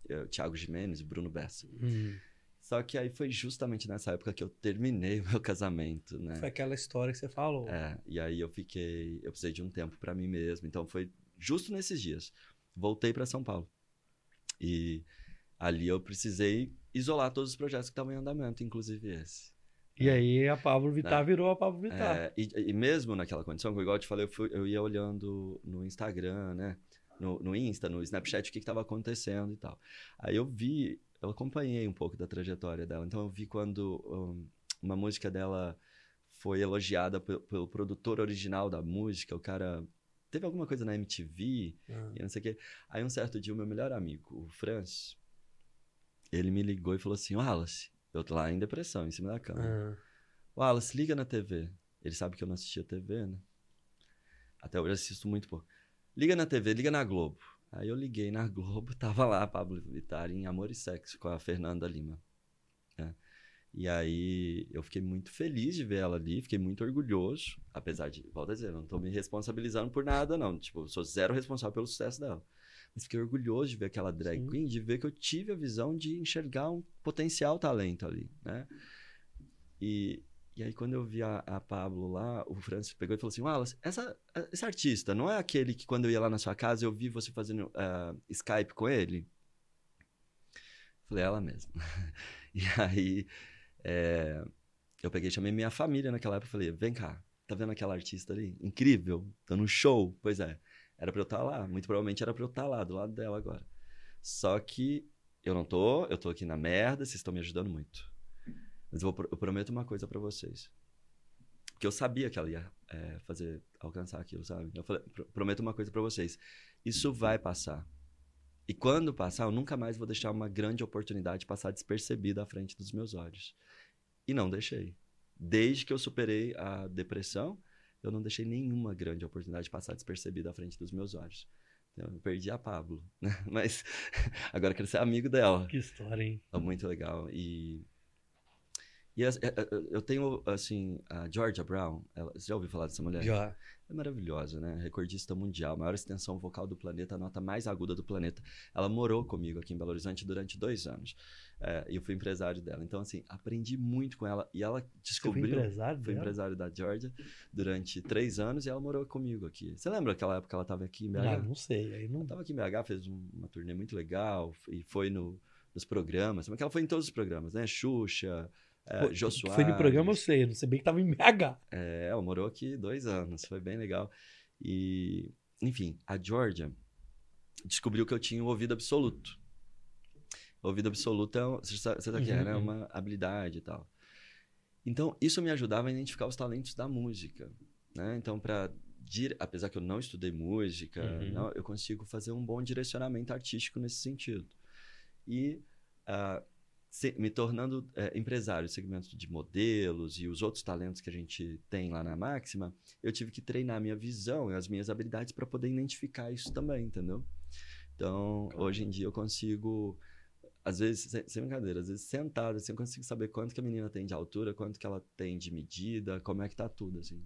Eu, Thiago Jimenez e Bruno Bessa. Uhum. Só que aí foi justamente nessa época que eu terminei [LAUGHS] o meu casamento, né? Foi aquela história que você falou. É, e aí eu fiquei, eu precisei de um tempo para mim mesmo, então foi justo nesses dias. Voltei para São Paulo. E ali eu precisei isolar todos os projetos que estavam em andamento, inclusive esse. E aí a Pablo Vittar é. virou a Pablo Vittar. É, e, e, mesmo naquela condição, igual eu te falei, eu, fui, eu ia olhando no Instagram, né? no, no Insta, no Snapchat, o que estava acontecendo e tal. Aí eu vi eu acompanhei um pouco da trajetória dela. Então eu vi quando um, uma música dela foi elogiada pelo, pelo, produtor original da música, o cara teve alguma coisa na MTV Ah. e não sei o quê. Aí um certo dia o meu melhor amigo, o Franz, ele me ligou e falou assim: Wallace, eu tô lá em depressão, em cima da cama. Ah. Wallace, liga na TV. Ele sabe que eu não assistia TV, né? Até hoje eu assisto muito pouco. Liga na TV, liga na Globo. Aí eu liguei na Globo, [LAUGHS] tava lá Pablo Vittar em Amor e Sexo com a Fernanda Lima. E aí eu fiquei muito feliz de ver ela ali, fiquei muito orgulhoso, apesar de, volto a dizer, eu não tô me responsabilizando por nada, não. Tipo, eu sou zero responsável pelo sucesso dela. Mas fiquei orgulhoso de ver aquela drag Sim. queen, de ver que eu tive a visão de enxergar um potencial talento ali, né? E, e aí, quando eu vi a, a Pablo lá, o Francis pegou e falou assim: Wallace, essa, esse artista não é aquele que quando eu ia lá na sua casa eu vi você fazendo ah, Skype com ele? Falei, ela mesma. [LAUGHS] e aí, é, eu peguei chamei minha família naquela época e falei: vem cá, tá vendo aquela artista ali? Incrível, tá no show. Pois é, era pra eu estar lá. Muito provavelmente era pra eu estar lá, do lado dela agora. Só que eu não tô, eu tô aqui na merda, vocês estão me ajudando muito. Mas eu, vou eu prometo uma coisa pra vocês. Porque eu sabia que ela ia é, fazer, alcançar aquilo, sabe? Eu falei, "Pro- prometo uma coisa pra vocês. Isso vai passar. E quando passar, eu nunca mais vou deixar uma grande oportunidade passar despercebida à frente dos meus olhos. E não deixei. Desde que eu superei a depressão, eu não deixei nenhuma grande oportunidade passar despercebida à frente dos meus olhos. Então, Eu perdi a Pablo, [LAUGHS] né? Mas [LAUGHS] agora quero ser amigo dela. Que história, hein? É muito legal. E, e é- é- eu tenho, assim, a Georgia Brown. Ela, você já ouviu falar dessa mulher? Já. É maravilhosa, né? Recordista mundial, maior extensão vocal do planeta, a nota mais aguda do planeta. Ela morou comigo aqui em Belo Horizonte durante dois anos. É, e eu fui empresário dela. Então, assim, aprendi muito com ela. E ela Você foi descobriu. empresário Fui dela? empresário da Georgia durante três anos e ela morou comigo aqui. Você lembra aquela época que ela estava aqui em BH? Ah, não sei. Aí não... Ela tava aqui em BH, fez um- uma turnê muito legal e foi no, nos programas. Mas ela foi em todos os programas, né? Xuxa, é, Foi- Jô que Soares. Foi no programa, eu sei. Eu não sei bem que tava em BH. É, ela morou aqui dois anos, foi bem legal. E, enfim, a Georgia descobriu que eu tinha o ouvido absoluto. O ouvido absoluto é, você sabe, você sabe o que é, Uhum, né? uhum. Uma habilidade e tal. Então, isso me ajudava a identificar os talentos da música, né? Então, para apesar que eu não estudei música, Uhum. não, eu consigo fazer um bom direcionamento artístico nesse sentido. E ah, se- me tornando é, empresário, segmento de modelos e os outros talentos que a gente tem lá na Máxima, eu tive que treinar a minha visão e as minhas habilidades para poder identificar isso também, entendeu? Então, hoje em dia eu consigo, às vezes, sem, brincadeira, às vezes sentado, assim, eu consigo saber quanto que a menina tem de altura, quanto que ela tem de medida, como é que tá tudo, assim.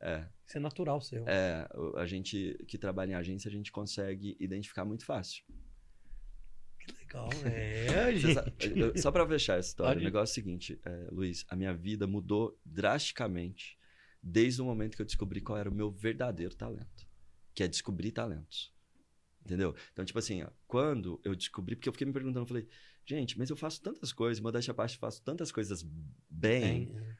É, Isso é natural seu. é, a gente que trabalha em agência, a gente consegue identificar muito fácil. Legal. É, gente. só para fechar essa história, Pode. o negócio é o seguinte, é, Luiz, a minha vida mudou drasticamente desde o momento que eu descobri qual era o meu verdadeiro talento, que é descobrir talentos. Entendeu? Então, tipo assim, ó, quando eu descobri, porque eu fiquei me perguntando, eu falei, gente, mas eu faço tantas coisas, modéstia à parte, faço tantas coisas bem, Tem, é.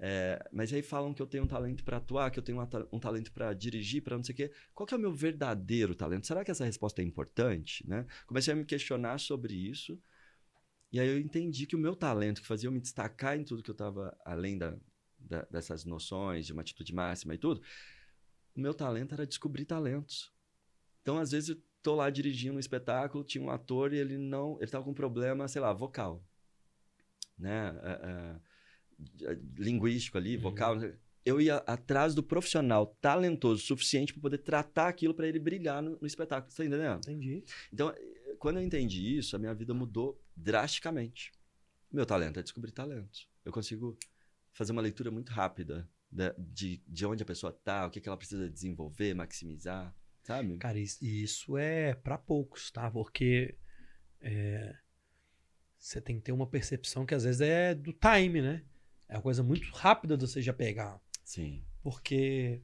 É, mas aí falam que eu tenho um talento para atuar, que eu tenho um talento para dirigir, para não sei o quê. Qual que é o meu verdadeiro talento? Será que essa resposta é importante? Né? Comecei a me questionar sobre isso. E aí eu entendi que o meu talento, que fazia eu me destacar em tudo que eu estava além da, da- dessas noções de uma atitude máxima e tudo, o meu talento era descobrir talentos. Então, às vezes, eu tô lá dirigindo um espetáculo, tinha um ator e ele não, ele tava com um problema, sei lá, vocal, né? É, é, linguístico ali, Uhum. vocal. Eu ia atrás do profissional talentoso suficiente para poder tratar aquilo para ele brilhar no, no espetáculo. Você tá entendendo? Entendi. Então, eh, quando eu entendi isso, a minha vida mudou drasticamente. Meu talento é descobrir talentos. Eu consigo fazer uma leitura muito rápida da- de, de onde a pessoa tá, o que, que ela precisa desenvolver, maximizar, sabe? Cara, isso, isso é pra poucos, tá? Porque é, você tem que ter uma percepção que às vezes é do time, né? É uma coisa muito rápida de você já pegar. Sim. Porque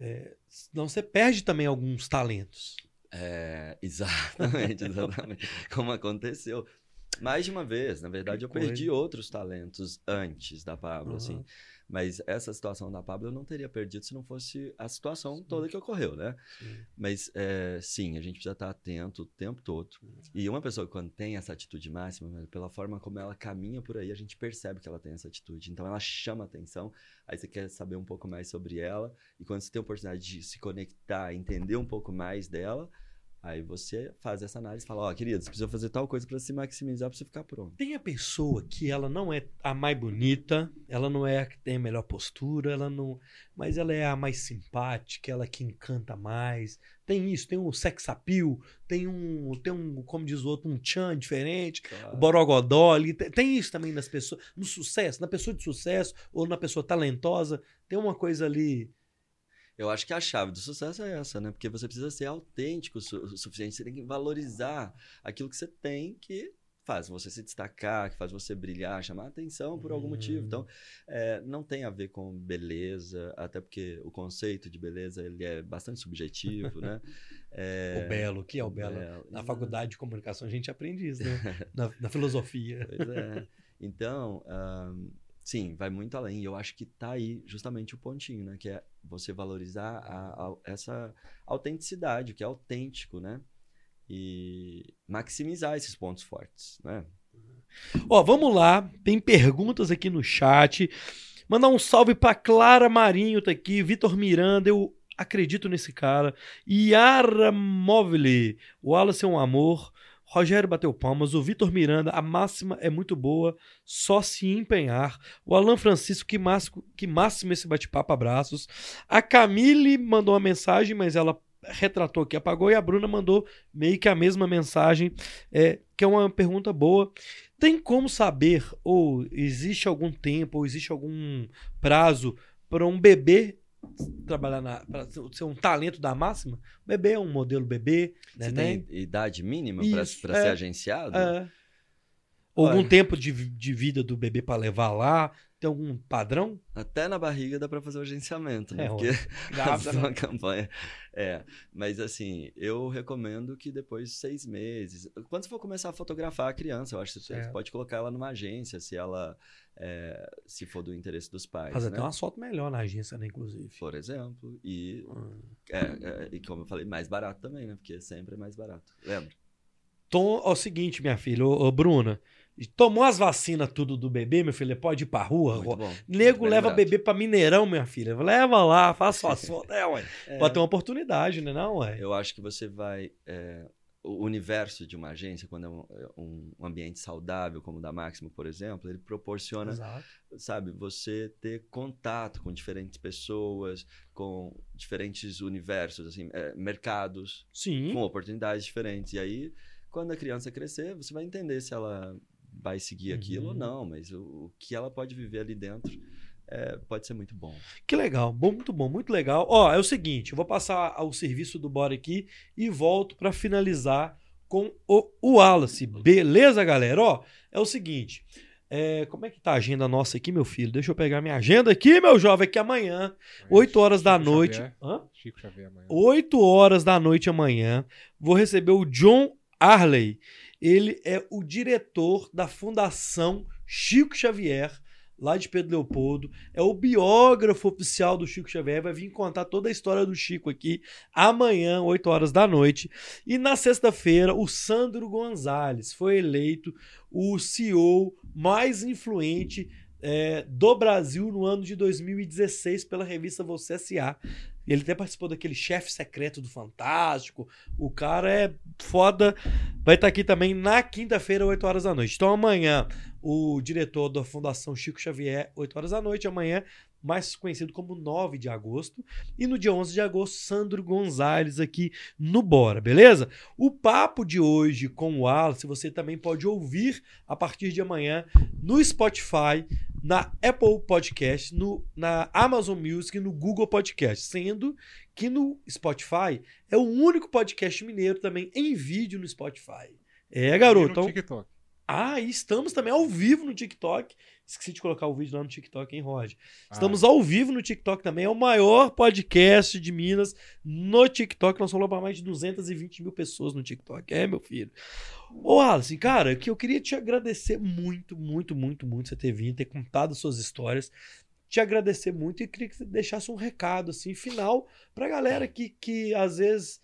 é, senão você perde também alguns talentos. É, [LAUGHS] exatamente, exatamente. Como aconteceu. Mais de uma vez, na verdade, Que eu perdi coisa. outros talentos antes da Pablo, assim. Mas essa situação da Pablo eu não teria perdido se não fosse a situação sim. toda que ocorreu, né? Sim. Mas é, sim, a gente precisa estar atento o tempo todo. E uma pessoa quando tem essa atitude máxima, pela forma como ela caminha por aí, a gente percebe que ela tem essa atitude. Então ela chama atenção, aí você quer saber um pouco mais sobre ela, e quando você tem a oportunidade de se conectar, entender um pouco mais dela, Aí você faz essa análise e fala, ó, oh, querido, você precisa fazer tal coisa para se maximizar para você ficar pronto. Tem a pessoa que ela não é a mais bonita, ela não é a que tem a melhor postura, ela não, mas ela é a mais simpática, ela que encanta mais. Tem isso, tem um sex appeal, tem um, tem um, como diz o outro, um chan diferente, claro. o borogodó ali, tem isso também nas pessoas, no sucesso, na pessoa de sucesso ou na pessoa talentosa, tem uma coisa ali eu acho que a chave do sucesso é essa, né? Porque você precisa ser autêntico o suficiente, você tem que valorizar aquilo que você tem que faz você se destacar, que faz você brilhar, chamar atenção por algum motivo. Então, é, não tem a ver com beleza, até porque o conceito de beleza ele é bastante subjetivo, né? [LAUGHS] É, o belo, o que é o, o belo? belo? Na faculdade de comunicação a gente aprende isso, né? [LAUGHS] na, na filosofia. Pois é. Então, um, Sim, vai muito além. E eu acho que tá aí justamente o pontinho, né? Que é você valorizar a, a, essa autenticidade, o que é autêntico, né? E maximizar esses pontos fortes, né? Ó, vamos lá. Tem perguntas aqui no chat. Mandar um salve para Clara Marinho, tá aqui. Vitor Miranda, eu acredito nesse cara. Yara Móvel, o Wallace é um amor. Rogério bateu palmas, o Vitor Miranda, a máxima é muito boa, só se empenhar. O Alan Francisco, que máximo, que máximo esse bate-papo, abraços. A Camille mandou uma mensagem, mas ela retratou que apagou, e a Bruna mandou meio que a mesma mensagem, é, que é uma pergunta boa. Tem como saber, ou existe algum tempo, ou existe algum prazo para um bebê trabalhar na para ser um talento da máxima, o bebê é um modelo bebê? Você tem idade mínima para é, ser agenciado? É. Algum tempo de, de vida do bebê para levar lá? Tem algum padrão? Até na barriga dá para fazer o agenciamento, né? É, Porque [LAUGHS] grávida, uma campanha. É, mas assim, eu recomendo que depois de seis meses, quando você for começar a fotografar a criança, eu acho que você pode colocar ela numa agência, se ela é, se for do interesse dos pais. Fazer né? até uma foto melhor na agência, né, inclusive. Por exemplo. E, hum. é, e como eu falei, mais barato também, né? Porque sempre é mais barato. Lembra? Tom, é o seguinte, minha filha, ô, ô Bruna. Tomou as vacinas tudo do bebê, meu filho, pode ir pra rua. Muito bom. Nego leva bebê pra Mineirão, minha filha. Leva lá, faça sua [LAUGHS] foto. É, ué. É. Pode ter uma oportunidade, né, não, ué? Eu acho que você vai... É, o universo de uma agência, quando é um, é um, ambiente saudável, como o da Máximo, por exemplo, ele proporciona, Exato. sabe, você ter contato com diferentes pessoas, com diferentes universos, assim, é, mercados, Sim. com oportunidades diferentes. E aí, quando a criança crescer, você vai entender se ela vai seguir aquilo ou uhum. não, mas o, o, que ela pode viver ali dentro é, pode ser muito bom. Que legal, bom, muito bom, muito legal. Ó, é o seguinte, eu vou passar o serviço do Bora aqui e volto para finalizar com o, o Wallace. Beleza, galera? Ó, é o seguinte. É, como é que tá a agenda nossa aqui, meu filho? Deixa eu pegar minha agenda aqui, meu jovem, que amanhã, 8 horas Chico da noite. Xavier. Hã? Chico Xavier amanhã. 8 horas da noite amanhã, vou receber o John Arley. Ele é o diretor da Fundação Chico Xavier, lá de Pedro Leopoldo. É o biógrafo oficial do Chico Xavier. Vai vir contar toda a história do Chico aqui amanhã, 8 horas da noite. E na sexta-feira, o Sandro Gonzalez foi eleito o CEO mais influente é, do Brasil no ano de 2016 pela revista Você S.A. Ele até participou daquele chefe secreto do Fantástico. O cara é foda. Vai estar aqui também na quinta-feira, 8 horas da noite. Então amanhã, o diretor da Fundação Chico Xavier, 8 horas da noite. Amanhã, mais conhecido como 9 de agosto. E no dia 11 de agosto, Sandro Gonzalez aqui no Bora, beleza? O papo de hoje com o Wallace você também pode ouvir a partir de amanhã no Spotify, na Apple Podcast, no, na Amazon Music e no Google Podcast, sendo que no Spotify é o único podcast mineiro também em vídeo no Spotify. É, garoto. E no TikTok. Ah, e estamos também ao vivo no TikTok. Esqueci de colocar o vídeo lá no TikTok, hein, Rod? Estamos ah. ao vivo no TikTok também. É o maior podcast de Minas no TikTok. Nós falamos para mais de 220 mil pessoas no TikTok. É, meu filho. Ô, Alice, cara, que eu queria te agradecer muito, muito, muito, muito você ter vindo, ter contado suas histórias te agradecer muito e queria que você deixasse um recado assim final pra galera que, que às vezes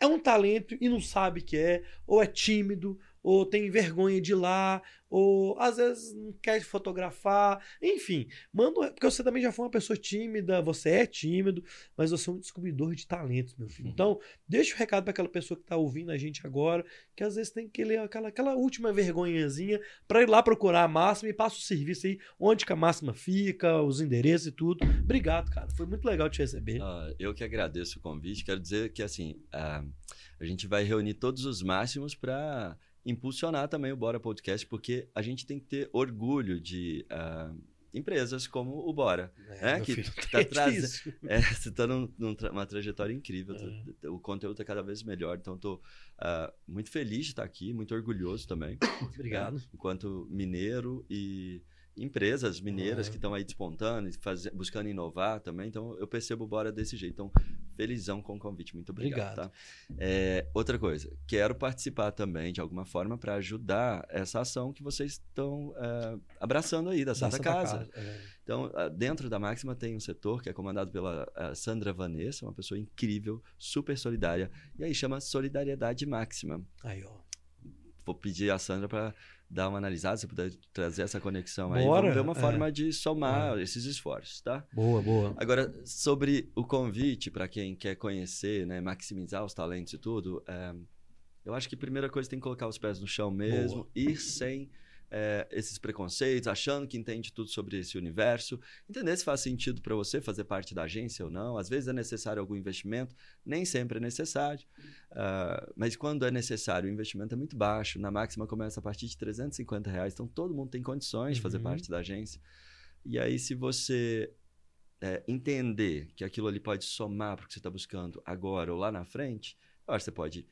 é um talento e não sabe que é, ou é tímido, ou tem vergonha de ir lá, ou às vezes não quer fotografar, enfim. Manda, porque você também já foi uma pessoa tímida, você é tímido, mas você é um descobridor de talentos, meu filho. Uhum. Então, deixa o recado para aquela pessoa que está ouvindo a gente agora, que às vezes tem que ler aquela, aquela última vergonhazinha para ir lá procurar a máxima e passa o serviço aí, onde que a máxima fica, os endereços e tudo. Obrigado, cara. Foi muito legal te receber. Ah, eu que agradeço o convite. Quero dizer que assim ah, a gente vai reunir todos os máximos para impulsionar também o Bora Podcast, porque a gente tem que ter orgulho de ah, empresas como o Bora. É, meu que tá é trazendo-. [LAUGHS] É, você está numa trajetória incrível. É. O conteúdo está cada vez melhor. Então, estou muito feliz de estar aqui, muito orgulhoso também. [COUGHS] Obrigado. né, enquanto mineiro e empresas mineiras que estão aí despontando e faze- buscando inovar também. Então, eu percebo o Bora desse jeito. Então, felizão com o convite. Muito obrigado. Obrigado. Tá? É, outra coisa, quero participar também, de alguma forma, para ajudar essa ação que vocês estão é, abraçando aí, da Da Santa, Santa Casa. É. Então, dentro da Máxima tem um setor que é comandado pela Sandra Vanessa, uma pessoa incrível, super solidária. E aí chama Solidariedade Máxima. Aí, ó. Vou pedir a Sandra para dar uma analisada, se puder trazer essa conexão aí. Bora, Vamos ver uma é. forma de somar esses esforços, tá? Boa, boa. Agora, sobre o convite para quem quer conhecer, né, maximizar os talentos e tudo, é, eu acho que a primeira coisa tem que colocar os pés no chão mesmo, ir sem é, esses preconceitos, achando que entende tudo sobre esse universo, entender se faz sentido para você fazer parte da agência ou não. Às vezes é necessário algum investimento, nem sempre é necessário, ah, mas quando é necessário, o investimento é muito baixo. Na máxima começa a partir de 350 reais, então todo mundo tem condições de fazer Uhum. parte da agência. E aí, se você é, entender que aquilo ali pode somar para o que você está buscando agora ou lá na frente, eu acho que você pode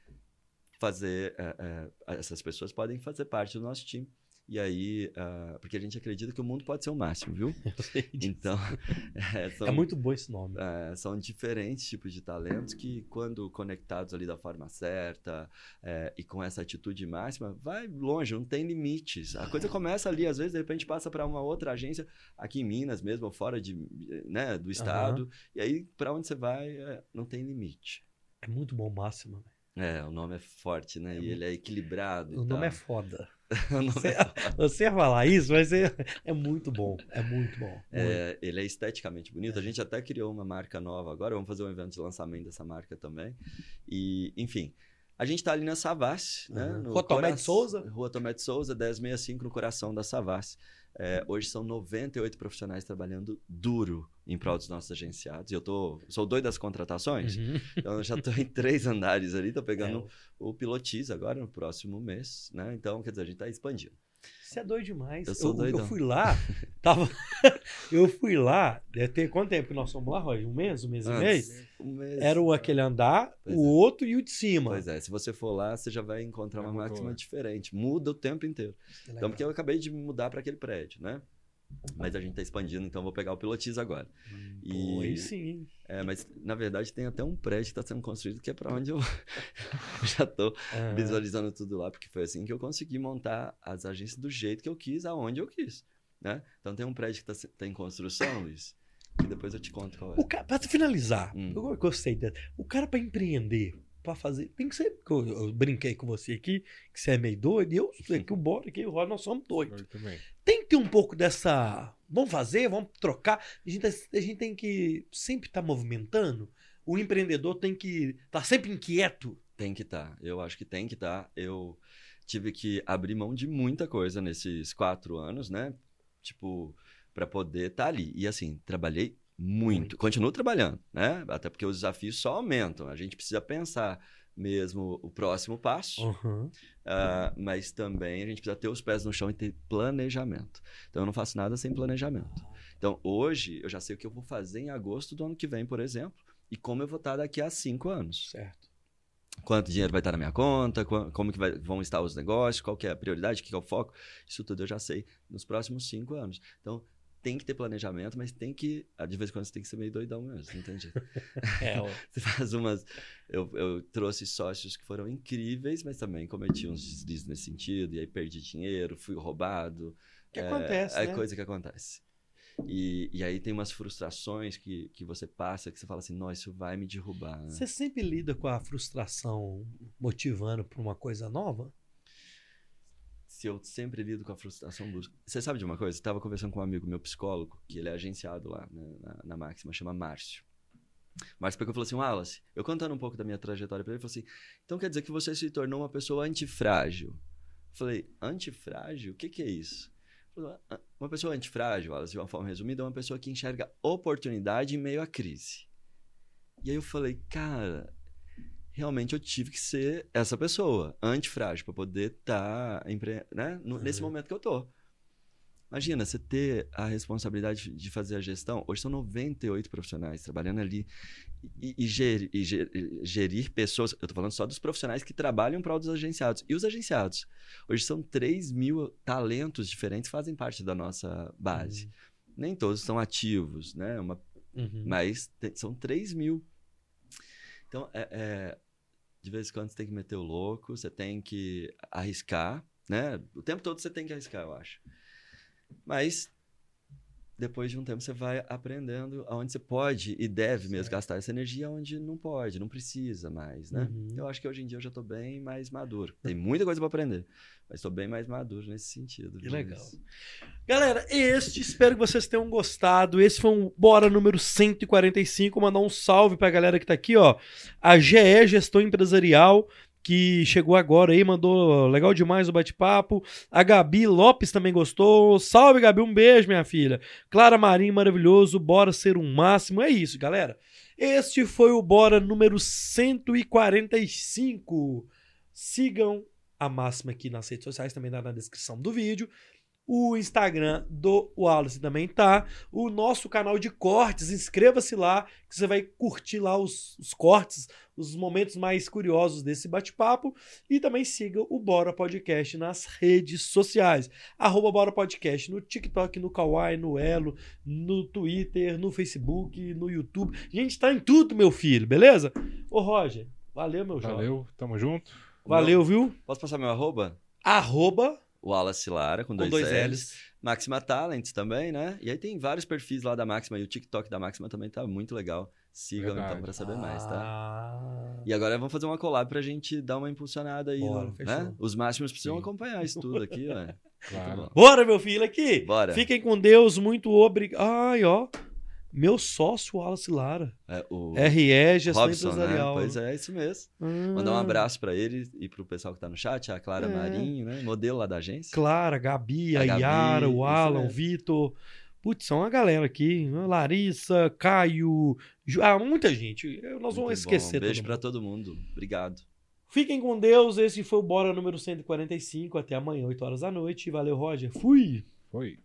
fazer. é, é, essas pessoas podem fazer parte do nosso time. E aí, ah, porque a gente acredita que o mundo pode ser o máximo, viu? [LAUGHS] Eu sei disso. Então, [LAUGHS] é, são, É muito bom esse nome. é, são diferentes tipos de talentos que, quando conectados ali da forma certa é, e com essa atitude máxima, vai longe, não tem limites. A coisa começa ali, às vezes, de repente passa para uma outra agência, aqui em Minas mesmo, ou fora de, né, do estado, e aí para onde você vai, é, não tem limite. É muito bom, Máxima. É, o nome é forte, né? É e muito- ele é equilibrado. O nome é foda. [LAUGHS] nome Você, é você ia falar isso, mas é, é muito bom. É muito bom. Muito. É, ele é esteticamente bonito. A gente até criou uma marca nova agora. Vamos fazer um evento de lançamento dessa marca também. E, enfim, a gente está ali na Savassi, né? Uhum. no Rua Tomé de Souza? Rua Tomé de Souza, 1065, no coração da Savassi. É, hoje são 98 profissionais trabalhando duro em prol dos nossos agenciados. E eu tô, sou doido das contratações, Uhum. então eu já estou em três andares ali, tô pegando [LAUGHS] É, o Pilotiz agora no próximo mês, né? Então, quer dizer, a gente está expandindo. Você é doido demais. Eu sou eu, doidão. [LAUGHS] [LAUGHS] eu fui lá, tava. eu fui lá, deve ter quanto tempo que nós fomos lá, Roy? Um mês, um mês e meio? Antes, um mês. Era o aquele andar, Pois o é. outro e o de cima. Pois é, se você for lá, você já vai encontrar Já uma máxima diferente. Muda o tempo inteiro. Que Então, porque eu acabei de me mudar para aquele prédio, né? Mas a gente tá expandindo, então eu vou pegar o Pilotis agora. E, Pô, aí sim. é, mas, na verdade, tem até um prédio que está sendo construído que é para onde eu [LAUGHS] já tô Ah, visualizando tudo lá, porque foi assim que eu consegui montar as agências do jeito que eu quis, aonde eu quis, né? Então tem um prédio que está em construção, Luiz, que depois eu te conto qual é. Pra finalizar, Hum. eu gostei. O cara pra empreender, pra fazer. Tem que ser. que Eu, eu brinquei com você aqui, que você é meio doido, e eu sei que o Bora aqui, o Roy, nós somos doidos. Tem que ter um pouco dessa. Vamos fazer, vamos trocar. A gente, a gente tem que sempre estar movimentando. O empreendedor tem que estar sempre inquieto. Tem que estar. Eu acho que tem que estar. Eu tive que abrir mão de muita coisa nesses quatro anos, né? Tipo, para poder estar ali. E assim, trabalhei muito. Continuo trabalhando, né? Até porque os desafios só aumentam. A gente precisa pensar mesmo o próximo passo, Uhum. ah, mas também a gente precisa ter os pés no chão e ter planejamento. Então eu não faço nada sem planejamento. Então hoje eu já sei o que eu vou fazer em agosto do ano que vem, por exemplo, e como eu vou estar daqui a cinco anos Certo. quanto dinheiro vai estar na minha conta, como que vai- vão estar os negócios, qual que é a prioridade, o que que é o foco. Isso tudo eu já sei nos próximos cinco anos. Então, tem que ter planejamento, mas tem que... ah, De vez em quando você tem que ser meio doidão mesmo, não tem jeito. [LAUGHS] É, ó. [LAUGHS] Você faz umas... Eu, eu trouxe sócios que foram incríveis, mas também cometi uns deslizes nesse sentido, e aí perdi dinheiro, fui roubado. que É, acontece, É né? coisa que acontece. E, e aí tem umas frustrações que, que você passa que você fala assim, nossa, isso vai me derrubar. Né? Você sempre lida com a frustração motivando para uma coisa nova? Se eu sempre lido com a frustração, busco. Você sabe de uma coisa? Estava conversando com um amigo meu psicólogo, que ele é agenciado lá né, na, na Máxima, chama Márcio. Márcio pegou e falou assim: Wallace, eu contando um pouco da minha trajetória para ele, ele falou assim: então quer dizer que você se tornou uma pessoa antifrágil? Eu falei: antifrágil? O que, que é isso? Ah, uma pessoa antifrágil, Wallace, de uma forma resumida, é uma pessoa que enxerga oportunidade em meio à crise. E aí eu falei: cara, realmente eu tive que ser essa pessoa, antifrágil, para poder estar tá, né, uhum. nesse momento que eu tô. Imagina, você ter a responsabilidade de fazer a gestão. Hoje são 98 profissionais trabalhando ali e, e, gerir, e gerir, pessoas. Eu estou falando só dos profissionais que trabalham para os agenciados. E os agenciados? Hoje são 3 mil talentos diferentes que fazem parte da nossa base. Uhum. Nem todos são ativos, né? Uma, uhum. Mas são 3 mil. Então, é, é, de vez em quando você tem que meter o louco, você tem que arriscar, né? O tempo todo você tem que arriscar, eu acho. Mas depois de um tempo você vai aprendendo aonde você pode e deve certo. mesmo gastar essa energia onde não pode, não precisa mais, né? Uhum. Eu acho que hoje em dia eu já estou bem mais maduro. Tem muita coisa para aprender, mas estou bem mais maduro nesse sentido. Que legal. Galera, este, espero que vocês tenham gostado. Esse foi um Bora número 145. Mandar um salve para a galera que está aqui, ó. A GE Gestão Empresarial que chegou agora aí, mandou legal demais o bate-papo. A Gabi Lopes também gostou. Salve, Gabi, um beijo, minha filha. Clara Marinho, maravilhoso. Bora ser um máximo. É isso, galera. Este foi o Bora número 145. Sigam a máxima aqui nas redes sociais, também dá na descrição do vídeo. O Instagram do Wallace também tá. O nosso canal de cortes, inscreva-se lá, que você vai curtir lá os, os cortes, os momentos mais curiosos desse bate-papo. E também siga o Bora Podcast nas redes sociais. Arroba Bora Podcast no TikTok, no Kawaii, no Elo, no Twitter, no Facebook, no YouTube. A gente tá em tudo, meu filho, beleza? Ô, Roger, valeu, meu jovem. Valeu, tamo junto. Valeu, viu? Posso passar meu arroba? Arroba Wallace Lara, com, com dois, dois L's. L's. Máxima Talents também, né? E aí tem vários perfis lá da Máxima e o TikTok da Máxima também tá muito legal. Sigam Verdade. então para saber ah. mais, tá? Ah. E agora vamos fazer uma collab pra gente dar uma impulsionada aí, Bora, no, né? Os máximos precisam Sim. acompanhar isso tudo aqui, ó. [LAUGHS] Claro. Bora, meu filho, aqui. Bora. Fiquem com Deus, muito obrigado. Ai, ó. Meu sócio, Wallace Lara. É, o RE, gestão Robson, empresarial. Né? Pois é, isso mesmo. Ah. Mandar um abraço para ele e para o pessoal que está no chat, a Clara é. Marinho, né? Modelo lá da agência. Clara, Gabi, a, a Gabi, Yara, o Alan, o Vitor. Putz, são uma galera aqui. Larissa, Caio, ah, muita gente. Nós vamos esquecer. Bom. Beijo para todo mundo. Obrigado. Fiquem com Deus. Esse foi o Bora número 145. Até amanhã, 8 horas da noite. Valeu, Roger. Fui. Foi.